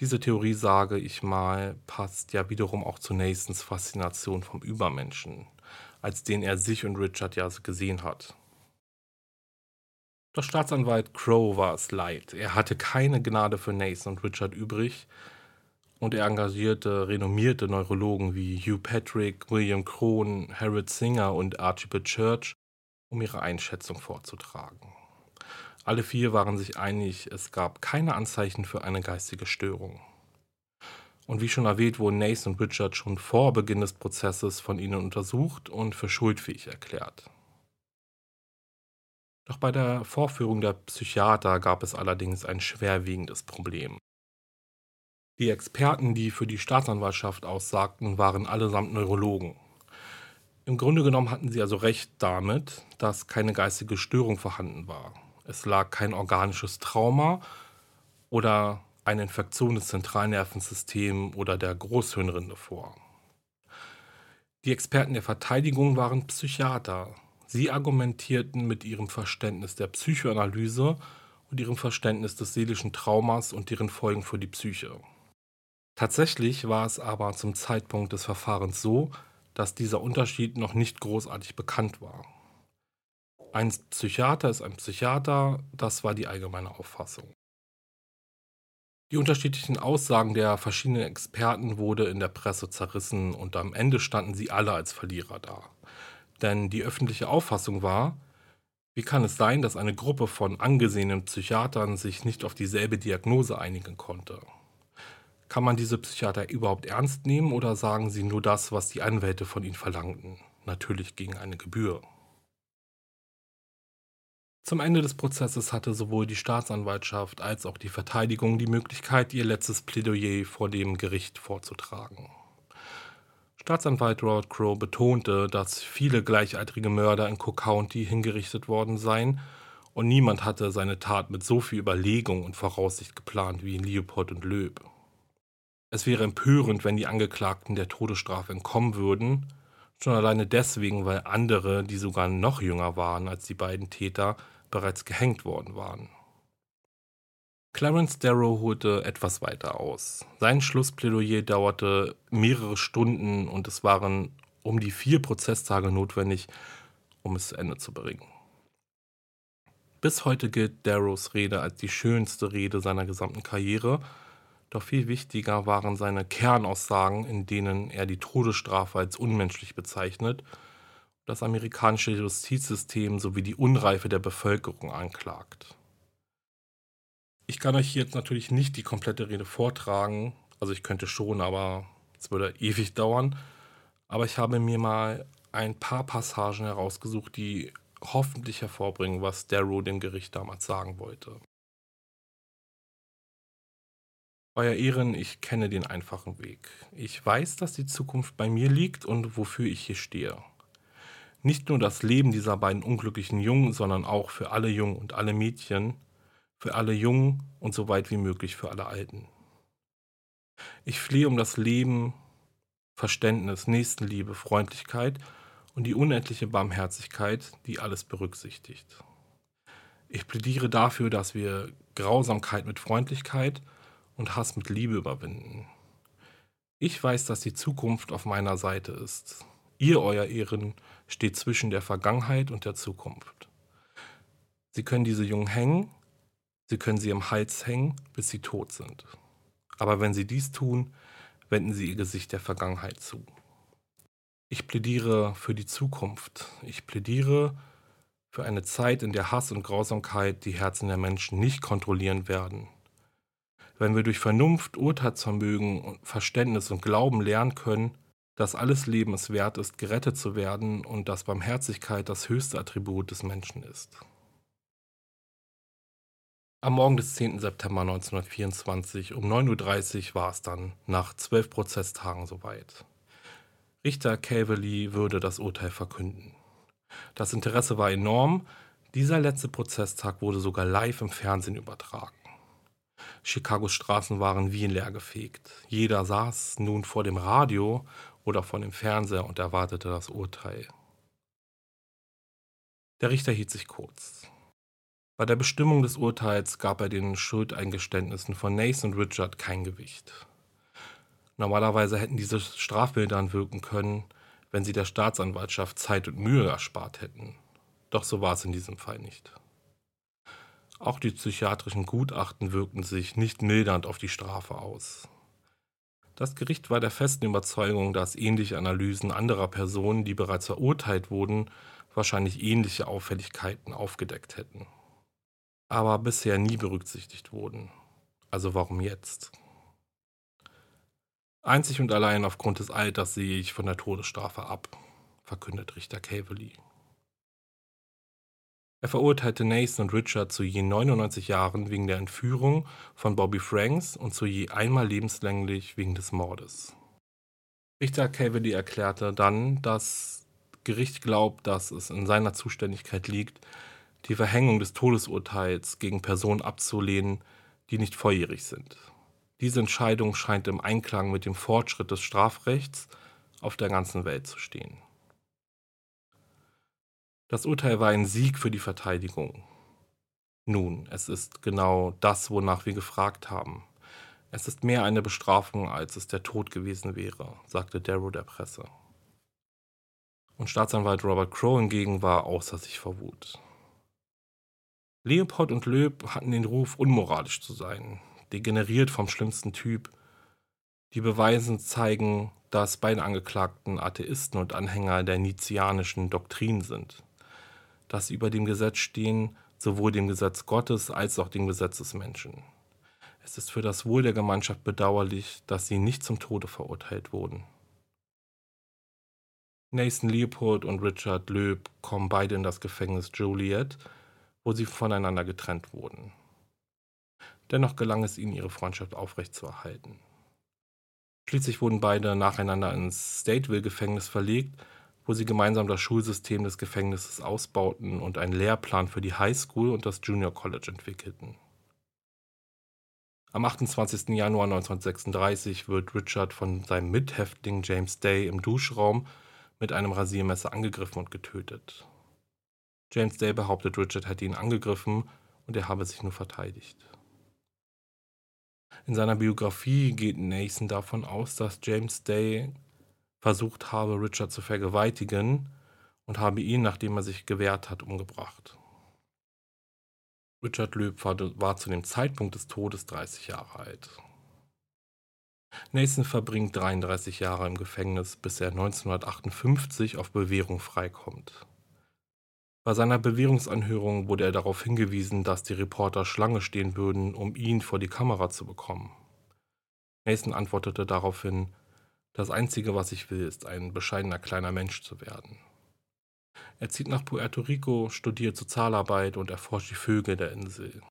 Diese Theorie, sage ich mal, passt ja wiederum auch zu Nathans Faszination vom Übermenschen, als den er sich und Richard ja gesehen hat. Doch Staatsanwalt Crow war es leid. Er hatte keine Gnade für Nathan und Richard übrig, und er engagierte renommierte Neurologen wie Hugh Patrick, William Krohn, Harold Singer und Archibald Church, um ihre Einschätzung vorzutragen. Alle vier waren sich einig, es gab keine Anzeichen für eine geistige Störung. Und wie schon erwähnt, wurden Nathan und Richard schon vor Beginn des Prozesses von ihnen untersucht und für schuldfähig erklärt. Doch bei der Vorführung der Psychiater gab es allerdings ein schwerwiegendes Problem. Die Experten, die für die Staatsanwaltschaft aussagten, waren allesamt Neurologen. Im Grunde genommen hatten sie also recht damit, dass keine geistige Störung vorhanden war. Es lag kein organisches Trauma oder eine Infektion des Zentralnervensystems oder der Großhirnrinde vor. Die Experten der Verteidigung waren Psychiater. Sie argumentierten mit ihrem Verständnis der Psychoanalyse und ihrem Verständnis des seelischen Traumas und deren Folgen für die Psyche. Tatsächlich war es aber zum Zeitpunkt des Verfahrens so, dass dieser Unterschied noch nicht großartig bekannt war. Ein Psychiater ist ein Psychiater, das war die allgemeine Auffassung. Die unterschiedlichen Aussagen der verschiedenen Experten wurde in der Presse zerrissen und am Ende standen sie alle als Verlierer da. Denn die öffentliche Auffassung war, wie kann es sein, dass eine Gruppe von angesehenen Psychiatern sich nicht auf dieselbe Diagnose einigen konnte? Kann man diese Psychiater überhaupt ernst nehmen oder sagen sie nur das, was die Anwälte von ihnen verlangten? Natürlich gegen eine Gebühr. Zum Ende des Prozesses hatte sowohl die Staatsanwaltschaft als auch die Verteidigung die Möglichkeit, ihr letztes Plädoyer vor dem Gericht vorzutragen. Staatsanwalt Robert Crow betonte, dass viele gleichaltrige Mörder in Cook County hingerichtet worden seien und niemand hatte seine Tat mit so viel Überlegung und Voraussicht geplant wie Leopold und Löb. Es wäre empörend, wenn die Angeklagten der Todesstrafe entkommen würden, schon alleine deswegen, weil andere, die sogar noch jünger waren als die beiden Täter, bereits gehängt worden waren. Clarence Darrow holte etwas weiter aus. Sein Schlussplädoyer dauerte mehrere Stunden und es waren um die vier Prozesstage notwendig, um es zu Ende zu bringen. Bis heute gilt Darrows Rede als die schönste Rede seiner gesamten Karriere doch viel wichtiger waren seine Kernaussagen, in denen er die Todesstrafe als unmenschlich bezeichnet, das amerikanische Justizsystem sowie die Unreife der Bevölkerung anklagt. Ich kann euch jetzt natürlich nicht die komplette Rede vortragen, also ich könnte schon, aber es würde ewig dauern. Aber ich habe mir mal ein paar Passagen herausgesucht, die hoffentlich hervorbringen, was Darrow dem Gericht damals sagen wollte. Euer Ehren, ich kenne den einfachen Weg. Ich weiß, dass die Zukunft bei mir liegt und wofür ich hier stehe. Nicht nur das Leben dieser beiden unglücklichen Jungen, sondern auch für alle Jungen und alle Mädchen, für alle Jungen und so weit wie möglich für alle Alten. Ich flehe um das Leben, Verständnis, Nächstenliebe, Freundlichkeit und die unendliche Barmherzigkeit, die alles berücksichtigt. Ich plädiere dafür, dass wir Grausamkeit mit Freundlichkeit und Hass mit Liebe überwinden. Ich weiß, dass die Zukunft auf meiner Seite ist. Ihr, euer Ehren, steht zwischen der Vergangenheit und der Zukunft. Sie können diese Jungen hängen, sie können sie am Hals hängen, bis sie tot sind. Aber wenn sie dies tun, wenden sie ihr Gesicht der Vergangenheit zu. Ich plädiere für die Zukunft. Ich plädiere für eine Zeit, in der Hass und Grausamkeit die Herzen der Menschen nicht kontrollieren werden, wenn wir durch Vernunft, Urteilsvermögen Verständnis und Glauben lernen können, dass alles Leben es wert ist, gerettet zu werden und dass Barmherzigkeit das höchste Attribut des Menschen ist. Am Morgen des 10. September 1924 um 9.30 Uhr war es dann, nach zwölf Prozesstagen soweit. Richter Cavalry würde das Urteil verkünden. Das Interesse war enorm. Dieser letzte Prozesstag wurde sogar live im Fernsehen übertragen. Chicagos Straßen waren wie leergefegt. Jeder saß nun vor dem Radio oder vor dem Fernseher und erwartete das Urteil. Der Richter hielt sich kurz. Bei der Bestimmung des Urteils gab er den Schuldeingeständnissen von Nathan und Richard kein Gewicht. Normalerweise hätten diese Strafbildern wirken können, wenn sie der Staatsanwaltschaft Zeit und Mühe erspart hätten. Doch so war es in diesem Fall nicht. Auch die psychiatrischen Gutachten wirkten sich nicht mildernd auf die Strafe aus. Das Gericht war der festen Überzeugung, dass ähnliche Analysen anderer Personen, die bereits verurteilt wurden, wahrscheinlich ähnliche Auffälligkeiten aufgedeckt hätten. Aber bisher nie berücksichtigt wurden. Also warum jetzt? Einzig und allein aufgrund des Alters sehe ich von der Todesstrafe ab, verkündet Richter Cavalry. Er verurteilte Nathan und Richard zu je 99 Jahren wegen der Entführung von Bobby Franks und zu je einmal lebenslänglich wegen des Mordes. Richter Cavity erklärte dann, das Gericht glaubt, dass es in seiner Zuständigkeit liegt, die Verhängung des Todesurteils gegen Personen abzulehnen, die nicht volljährig sind. Diese Entscheidung scheint im Einklang mit dem Fortschritt des Strafrechts auf der ganzen Welt zu stehen. Das Urteil war ein Sieg für die Verteidigung. Nun, es ist genau das, wonach wir gefragt haben. Es ist mehr eine Bestrafung, als es der Tod gewesen wäre, sagte Darrow der Presse. Und Staatsanwalt Robert Crow hingegen war außer sich vor Wut. Leopold und Löb hatten den Ruf, unmoralisch zu sein, degeneriert vom schlimmsten Typ. Die Beweisen zeigen, dass beide Angeklagten Atheisten und Anhänger der Nietzscheanischen Doktrin sind dass sie über dem Gesetz stehen, sowohl dem Gesetz Gottes als auch dem Gesetz des Menschen. Es ist für das Wohl der Gemeinschaft bedauerlich, dass sie nicht zum Tode verurteilt wurden. Nathan Leopold und Richard Löb kommen beide in das Gefängnis Joliet, wo sie voneinander getrennt wurden. Dennoch gelang es ihnen, ihre Freundschaft aufrechtzuerhalten. Schließlich wurden beide nacheinander ins Stateville-Gefängnis verlegt wo sie gemeinsam das Schulsystem des Gefängnisses ausbauten und einen Lehrplan für die High School und das Junior College entwickelten. Am 28. Januar 1936 wird Richard von seinem Mithäftling James Day im Duschraum mit einem Rasiermesser angegriffen und getötet. James Day behauptet, Richard hätte ihn angegriffen und er habe sich nur verteidigt. In seiner Biografie geht Nathan davon aus, dass James Day versucht habe, Richard zu vergewaltigen und habe ihn, nachdem er sich gewehrt hat, umgebracht. Richard Löb war, war zu dem Zeitpunkt des Todes 30 Jahre alt. Nathan verbringt 33 Jahre im Gefängnis, bis er 1958 auf Bewährung freikommt. Bei seiner Bewährungsanhörung wurde er darauf hingewiesen, dass die Reporter Schlange stehen würden, um ihn vor die Kamera zu bekommen. Nathan antwortete daraufhin, das Einzige, was ich will, ist ein bescheidener kleiner Mensch zu werden. Er zieht nach Puerto Rico, studiert Sozialarbeit und erforscht die Vögel der Insel.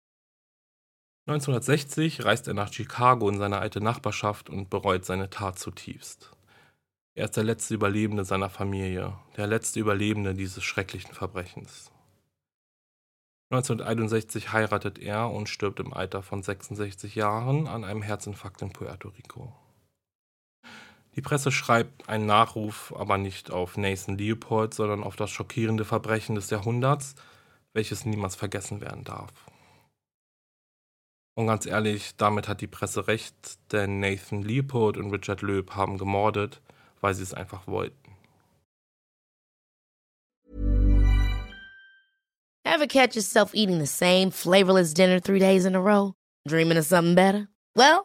1960 reist er nach Chicago in seine alte Nachbarschaft und bereut seine Tat zutiefst. Er ist der letzte Überlebende seiner Familie, der letzte Überlebende dieses schrecklichen Verbrechens. 1961 heiratet er und stirbt im Alter von 66 Jahren an einem Herzinfarkt in Puerto Rico. Die Presse schreibt einen Nachruf aber nicht auf Nathan Leopold, sondern auf das schockierende Verbrechen des Jahrhunderts, welches niemals vergessen werden darf. Und ganz ehrlich, damit hat die Presse recht, denn Nathan Leopold und Richard Löb haben gemordet, weil sie es einfach wollten. Ever catch yourself eating the same flavorless dinner three days in a row? Dreaming of something better? Well,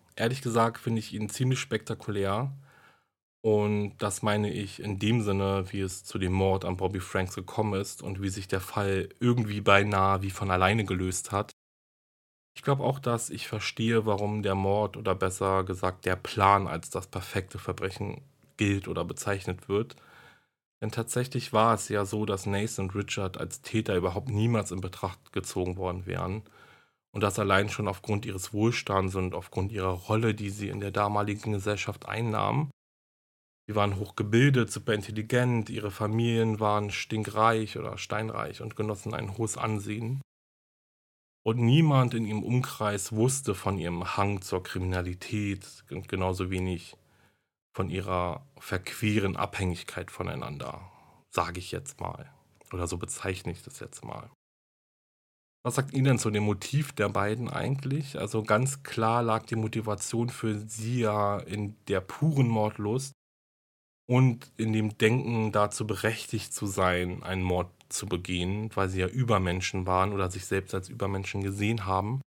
Ehrlich gesagt finde ich ihn ziemlich spektakulär. Und das meine ich in dem Sinne, wie es zu dem Mord an Bobby Franks gekommen ist und wie sich der Fall irgendwie beinahe wie von alleine gelöst hat. Ich glaube auch, dass ich verstehe, warum der Mord oder besser gesagt der Plan als das perfekte Verbrechen gilt oder bezeichnet wird. Denn tatsächlich war es ja so, dass Nathan und Richard als Täter überhaupt niemals in Betracht gezogen worden wären. Und das allein schon aufgrund ihres Wohlstands und aufgrund ihrer Rolle, die sie in der damaligen Gesellschaft einnahmen. Sie waren hochgebildet, super intelligent, ihre Familien waren stinkreich oder steinreich und genossen ein hohes Ansehen. Und niemand in ihrem Umkreis wusste von ihrem Hang zur Kriminalität und genauso wenig von ihrer verqueren Abhängigkeit voneinander, sage ich jetzt mal. Oder so bezeichne ich das jetzt mal. Was sagt Ihnen denn zu dem Motiv der beiden eigentlich? Also ganz klar lag die Motivation für sie ja in der puren Mordlust und in dem Denken dazu berechtigt zu sein, einen Mord zu begehen, weil sie ja Übermenschen waren oder sich selbst als Übermenschen gesehen haben.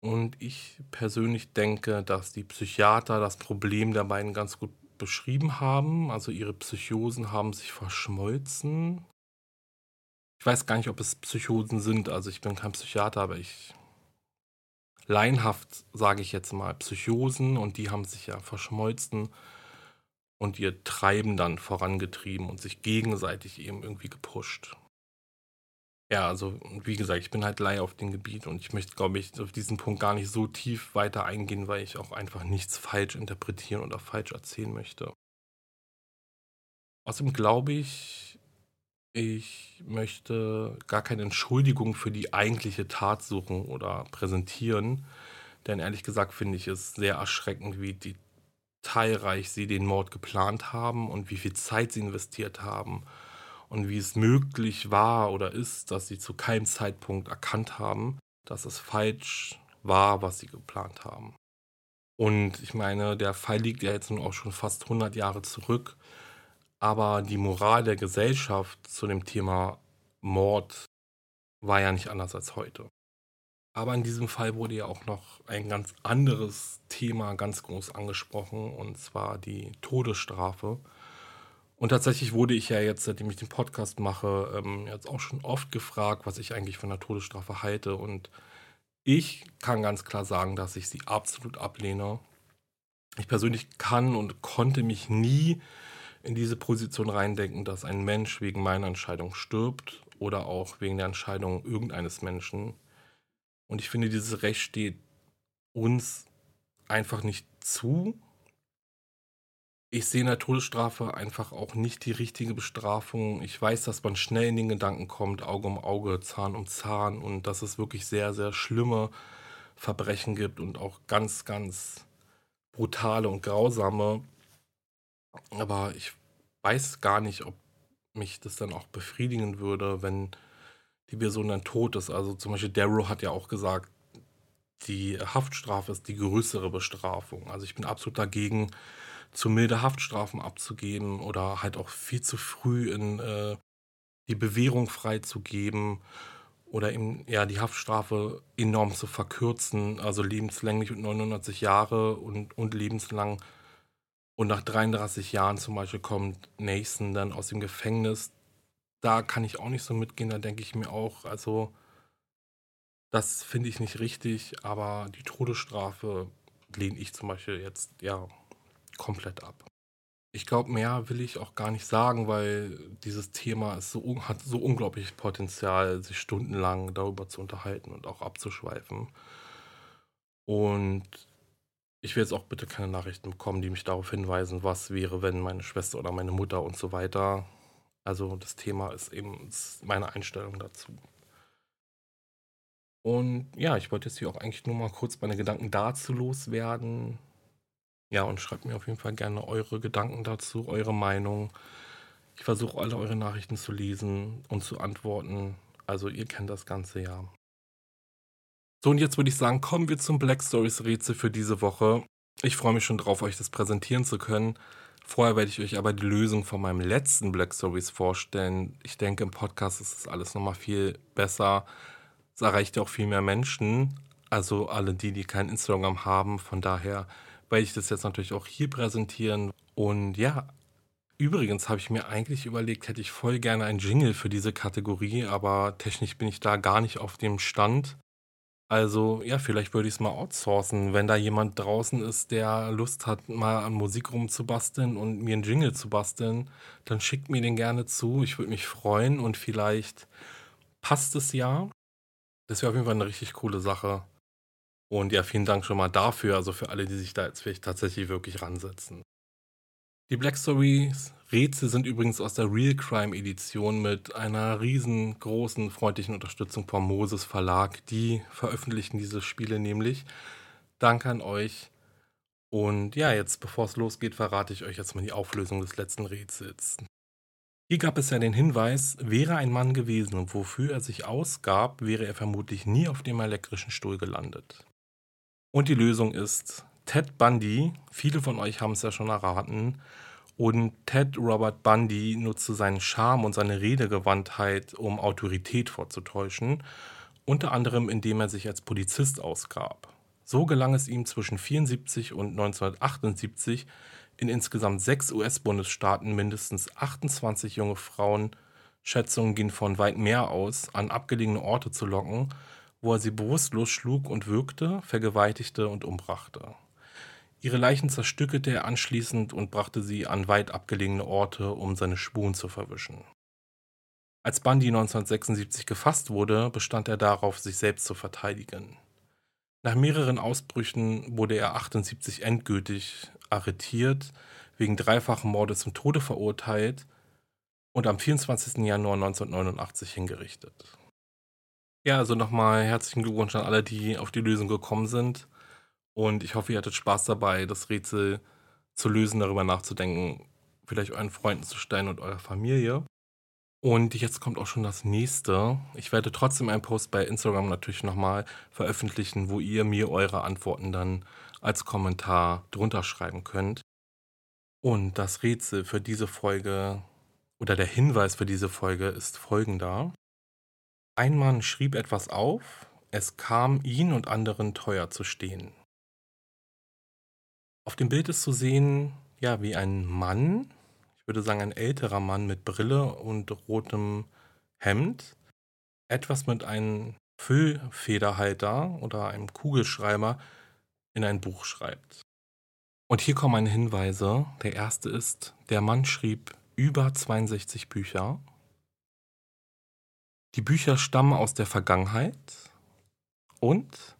Und ich persönlich denke, dass die Psychiater das Problem der beiden ganz gut beschrieben haben. Also ihre Psychosen haben sich verschmolzen. Ich weiß gar nicht, ob es Psychosen sind. Also ich bin kein Psychiater, aber ich laienhaft sage ich jetzt mal Psychosen und die haben sich ja verschmolzen und ihr Treiben dann vorangetrieben und sich gegenseitig eben irgendwie gepusht. Ja, also wie gesagt, ich bin halt Laie auf dem Gebiet und ich möchte, glaube ich, auf diesen Punkt gar nicht so tief weiter eingehen, weil ich auch einfach nichts falsch interpretieren oder falsch erzählen möchte. Außerdem glaube ich, ich möchte gar keine Entschuldigung für die eigentliche Tat suchen oder präsentieren, denn ehrlich gesagt finde ich es sehr erschreckend, wie detailreich sie den Mord geplant haben und wie viel Zeit sie investiert haben und wie es möglich war oder ist, dass sie zu keinem Zeitpunkt erkannt haben, dass es falsch war, was sie geplant haben. Und ich meine, der Fall liegt ja jetzt nun auch schon fast 100 Jahre zurück, aber die Moral der Gesellschaft zu dem Thema Mord war ja nicht anders als heute. Aber in diesem Fall wurde ja auch noch ein ganz anderes Thema ganz groß angesprochen, und zwar die Todesstrafe. Und tatsächlich wurde ich ja jetzt, seitdem ich den Podcast mache, ähm, jetzt auch schon oft gefragt, was ich eigentlich von der Todesstrafe halte. Und ich kann ganz klar sagen, dass ich sie absolut ablehne. Ich persönlich kann und konnte mich nie in diese Position reindenken, dass ein Mensch wegen meiner Entscheidung stirbt oder auch wegen der Entscheidung irgendeines Menschen. Und ich finde, dieses Recht steht uns einfach nicht zu ich sehe in der Todesstrafe einfach auch nicht die richtige Bestrafung. Ich weiß, dass man schnell in den Gedanken kommt, Auge um Auge, Zahn um Zahn und dass es wirklich sehr, sehr schlimme Verbrechen gibt und auch ganz, ganz brutale und grausame. Aber ich weiß gar nicht, ob mich das dann auch befriedigen würde, wenn die Person dann tot ist. Also zum Beispiel Darrow hat ja auch gesagt, die Haftstrafe ist die größere Bestrafung. Also ich bin absolut dagegen, zu milde Haftstrafen abzugeben oder halt auch viel zu früh in äh, die Bewährung freizugeben oder eben ja die Haftstrafe enorm zu verkürzen, also lebenslänglich und 99 Jahre und, und lebenslang. Und nach 33 Jahren zum Beispiel kommt Nathan dann aus dem Gefängnis. Da kann ich auch nicht so mitgehen, da denke ich mir auch, also das finde ich nicht richtig, aber die Todesstrafe lehne ich zum Beispiel jetzt ja komplett ab. Ich glaube, mehr will ich auch gar nicht sagen, weil dieses Thema ist so, hat so unglaublich Potenzial, sich stundenlang darüber zu unterhalten und auch abzuschweifen. Und ich will jetzt auch bitte keine Nachrichten bekommen, die mich darauf hinweisen, was wäre, wenn meine Schwester oder meine Mutter und so weiter. Also das Thema ist eben meine Einstellung dazu. Und ja, ich wollte jetzt hier auch eigentlich nur mal kurz meine Gedanken dazu loswerden. Ja, und schreibt mir auf jeden Fall gerne eure Gedanken dazu, eure Meinung. Ich versuche alle eure Nachrichten zu lesen und zu antworten. Also ihr kennt das Ganze ja. So, und jetzt würde ich sagen, kommen wir zum Black Stories Rätsel für diese Woche. Ich freue mich schon drauf, euch das präsentieren zu können. Vorher werde ich euch aber die Lösung von meinem letzten Black Stories vorstellen. Ich denke, im Podcast ist das alles nochmal viel besser. Es erreicht ja auch viel mehr Menschen. Also alle die, die kein Instagram haben. Von daher werde ich das jetzt natürlich auch hier präsentieren. Und ja, übrigens habe ich mir eigentlich überlegt, hätte ich voll gerne ein Jingle für diese Kategorie, aber technisch bin ich da gar nicht auf dem Stand. Also ja, vielleicht würde ich es mal outsourcen. Wenn da jemand draußen ist, der Lust hat, mal an Musik rumzubasteln und mir einen Jingle zu basteln, dann schickt mir den gerne zu. Ich würde mich freuen und vielleicht passt es ja. Das wäre auf jeden Fall eine richtig coole Sache. Und ja, vielen Dank schon mal dafür, also für alle, die sich da jetzt vielleicht tatsächlich wirklich ransetzen. Die Black Stories Rätsel sind übrigens aus der Real Crime Edition mit einer riesengroßen freundlichen Unterstützung vom Moses Verlag. Die veröffentlichen diese Spiele nämlich. Danke an euch. Und ja, jetzt bevor es losgeht, verrate ich euch jetzt mal die Auflösung des letzten Rätsels. Hier gab es ja den Hinweis, wäre ein Mann gewesen und wofür er sich ausgab, wäre er vermutlich nie auf dem elektrischen Stuhl gelandet. Und die Lösung ist Ted Bundy. Viele von euch haben es ja schon erraten. Und Ted Robert Bundy nutzte seinen Charme und seine Redegewandtheit, um Autorität vorzutäuschen, unter anderem indem er sich als Polizist ausgab. So gelang es ihm zwischen 74 und 1978 in insgesamt sechs US-Bundesstaaten mindestens 28 junge Frauen, Schätzungen gehen von weit mehr aus, an abgelegene Orte zu locken, wo er sie bewusstlos schlug und würgte, vergewaltigte und umbrachte. Ihre Leichen zerstückelte er anschließend und brachte sie an weit abgelegene Orte, um seine Spuren zu verwischen. Als Bundy 1976 gefasst wurde, bestand er darauf, sich selbst zu verteidigen. Nach mehreren Ausbrüchen wurde er 78 endgültig arretiert, wegen dreifachen Mordes zum Tode verurteilt und am 24. Januar 1989 hingerichtet. Ja, also nochmal herzlichen Glückwunsch an alle, die auf die Lösung gekommen sind. Und ich hoffe, ihr hattet Spaß dabei, das Rätsel zu lösen, darüber nachzudenken, vielleicht euren Freunden zu stellen und eurer Familie. Und jetzt kommt auch schon das nächste. Ich werde trotzdem einen Post bei Instagram natürlich nochmal veröffentlichen, wo ihr mir eure Antworten dann als Kommentar drunter schreiben könnt. Und das Rätsel für diese Folge oder der Hinweis für diese Folge ist folgender. Ein Mann schrieb etwas auf, es kam ihn und anderen teuer zu stehen. Auf dem Bild ist zu sehen, ja, wie ein Mann, ich würde sagen ein älterer Mann mit Brille und rotem Hemd, etwas mit einem Füllfederhalter oder einem Kugelschreiber in ein Buch schreibt. Und hier kommen meine Hinweise. Der erste ist, der Mann schrieb über 62 Bücher. Die Bücher stammen aus der Vergangenheit und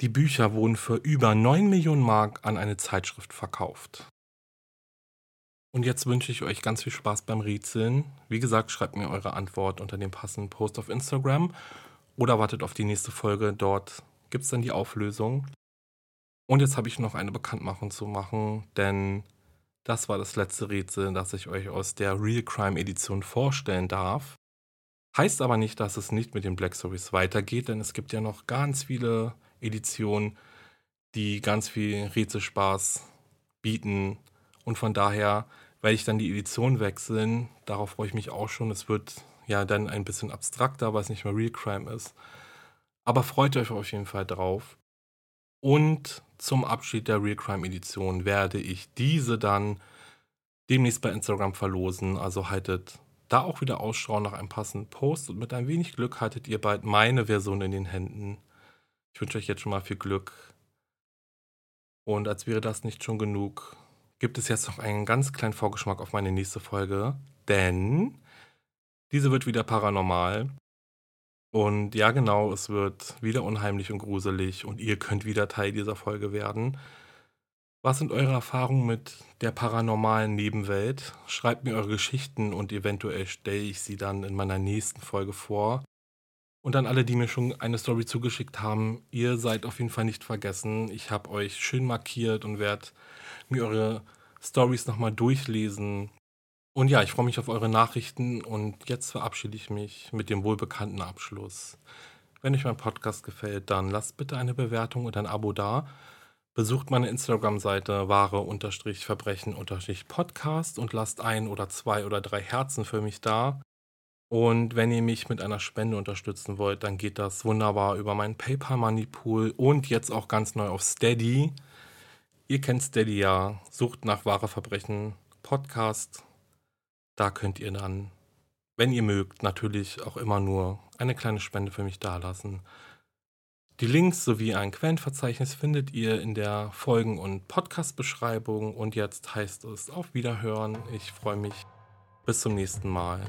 die Bücher wurden für über 9 Millionen Mark an eine Zeitschrift verkauft. Und jetzt wünsche ich euch ganz viel Spaß beim Rätseln. Wie gesagt, schreibt mir eure Antwort unter dem passenden Post auf Instagram oder wartet auf die nächste Folge. Dort gibt es dann die Auflösung. Und jetzt habe ich noch eine Bekanntmachung zu machen, denn das war das letzte Rätsel, das ich euch aus der Real Crime Edition vorstellen darf. Heißt aber nicht, dass es nicht mit den Black Stories weitergeht, denn es gibt ja noch ganz viele Edition, die ganz viel Rätselspaß bieten. Und von daher werde ich dann die Edition wechseln. Darauf freue ich mich auch schon. Es wird ja dann ein bisschen abstrakter, weil es nicht mehr Real Crime ist. Aber freut euch auf jeden Fall drauf. Und zum Abschied der Real Crime Edition werde ich diese dann demnächst bei Instagram verlosen. Also haltet da auch wieder Ausschau nach einem passenden Post und mit ein wenig Glück haltet ihr bald meine Version in den Händen. Ich wünsche euch jetzt schon mal viel Glück. Und als wäre das nicht schon genug, gibt es jetzt noch einen ganz kleinen Vorgeschmack auf meine nächste Folge, denn diese wird wieder paranormal. Und ja, genau, es wird wieder unheimlich und gruselig und ihr könnt wieder Teil dieser Folge werden. Was sind eure Erfahrungen mit der paranormalen Nebenwelt? Schreibt mir eure Geschichten und eventuell stelle ich sie dann in meiner nächsten Folge vor. Und an alle, die mir schon eine Story zugeschickt haben, ihr seid auf jeden Fall nicht vergessen. Ich habe euch schön markiert und werde mir eure Stories nochmal durchlesen. Und ja, ich freue mich auf eure Nachrichten und jetzt verabschiede ich mich mit dem wohlbekannten Abschluss. Wenn euch mein Podcast gefällt, dann lasst bitte eine Bewertung und ein Abo da. Besucht meine Instagram-Seite wahre-verbrechen-podcast und lasst ein oder zwei oder drei Herzen für mich da. Und wenn ihr mich mit einer Spende unterstützen wollt, dann geht das wunderbar über meinen PayPal Money Pool und jetzt auch ganz neu auf Steady. Ihr kennt Steady ja, sucht nach wahre Verbrechen Podcast. Da könnt ihr dann, wenn ihr mögt, natürlich auch immer nur eine kleine Spende für mich dalassen. Die Links sowie ein Quellenverzeichnis findet ihr in der Folgen- und Podcast-Beschreibung. Und jetzt heißt es auf Wiederhören. Ich freue mich. Bis zum nächsten Mal.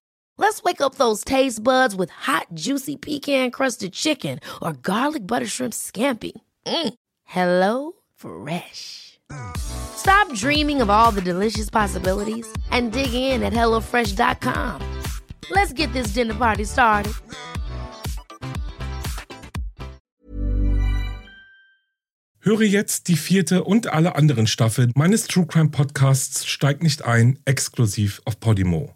Let's wake up those taste buds with hot, juicy pecan crusted chicken or garlic butter shrimp scampi. Mm. Hello Fresh. Stop dreaming of all the delicious possibilities and dig in at HelloFresh.com. Let's get this dinner party started. Höre jetzt die vierte und alle anderen Staffeln meines True Crime Podcasts Steigt nicht ein, exklusiv auf Podimo.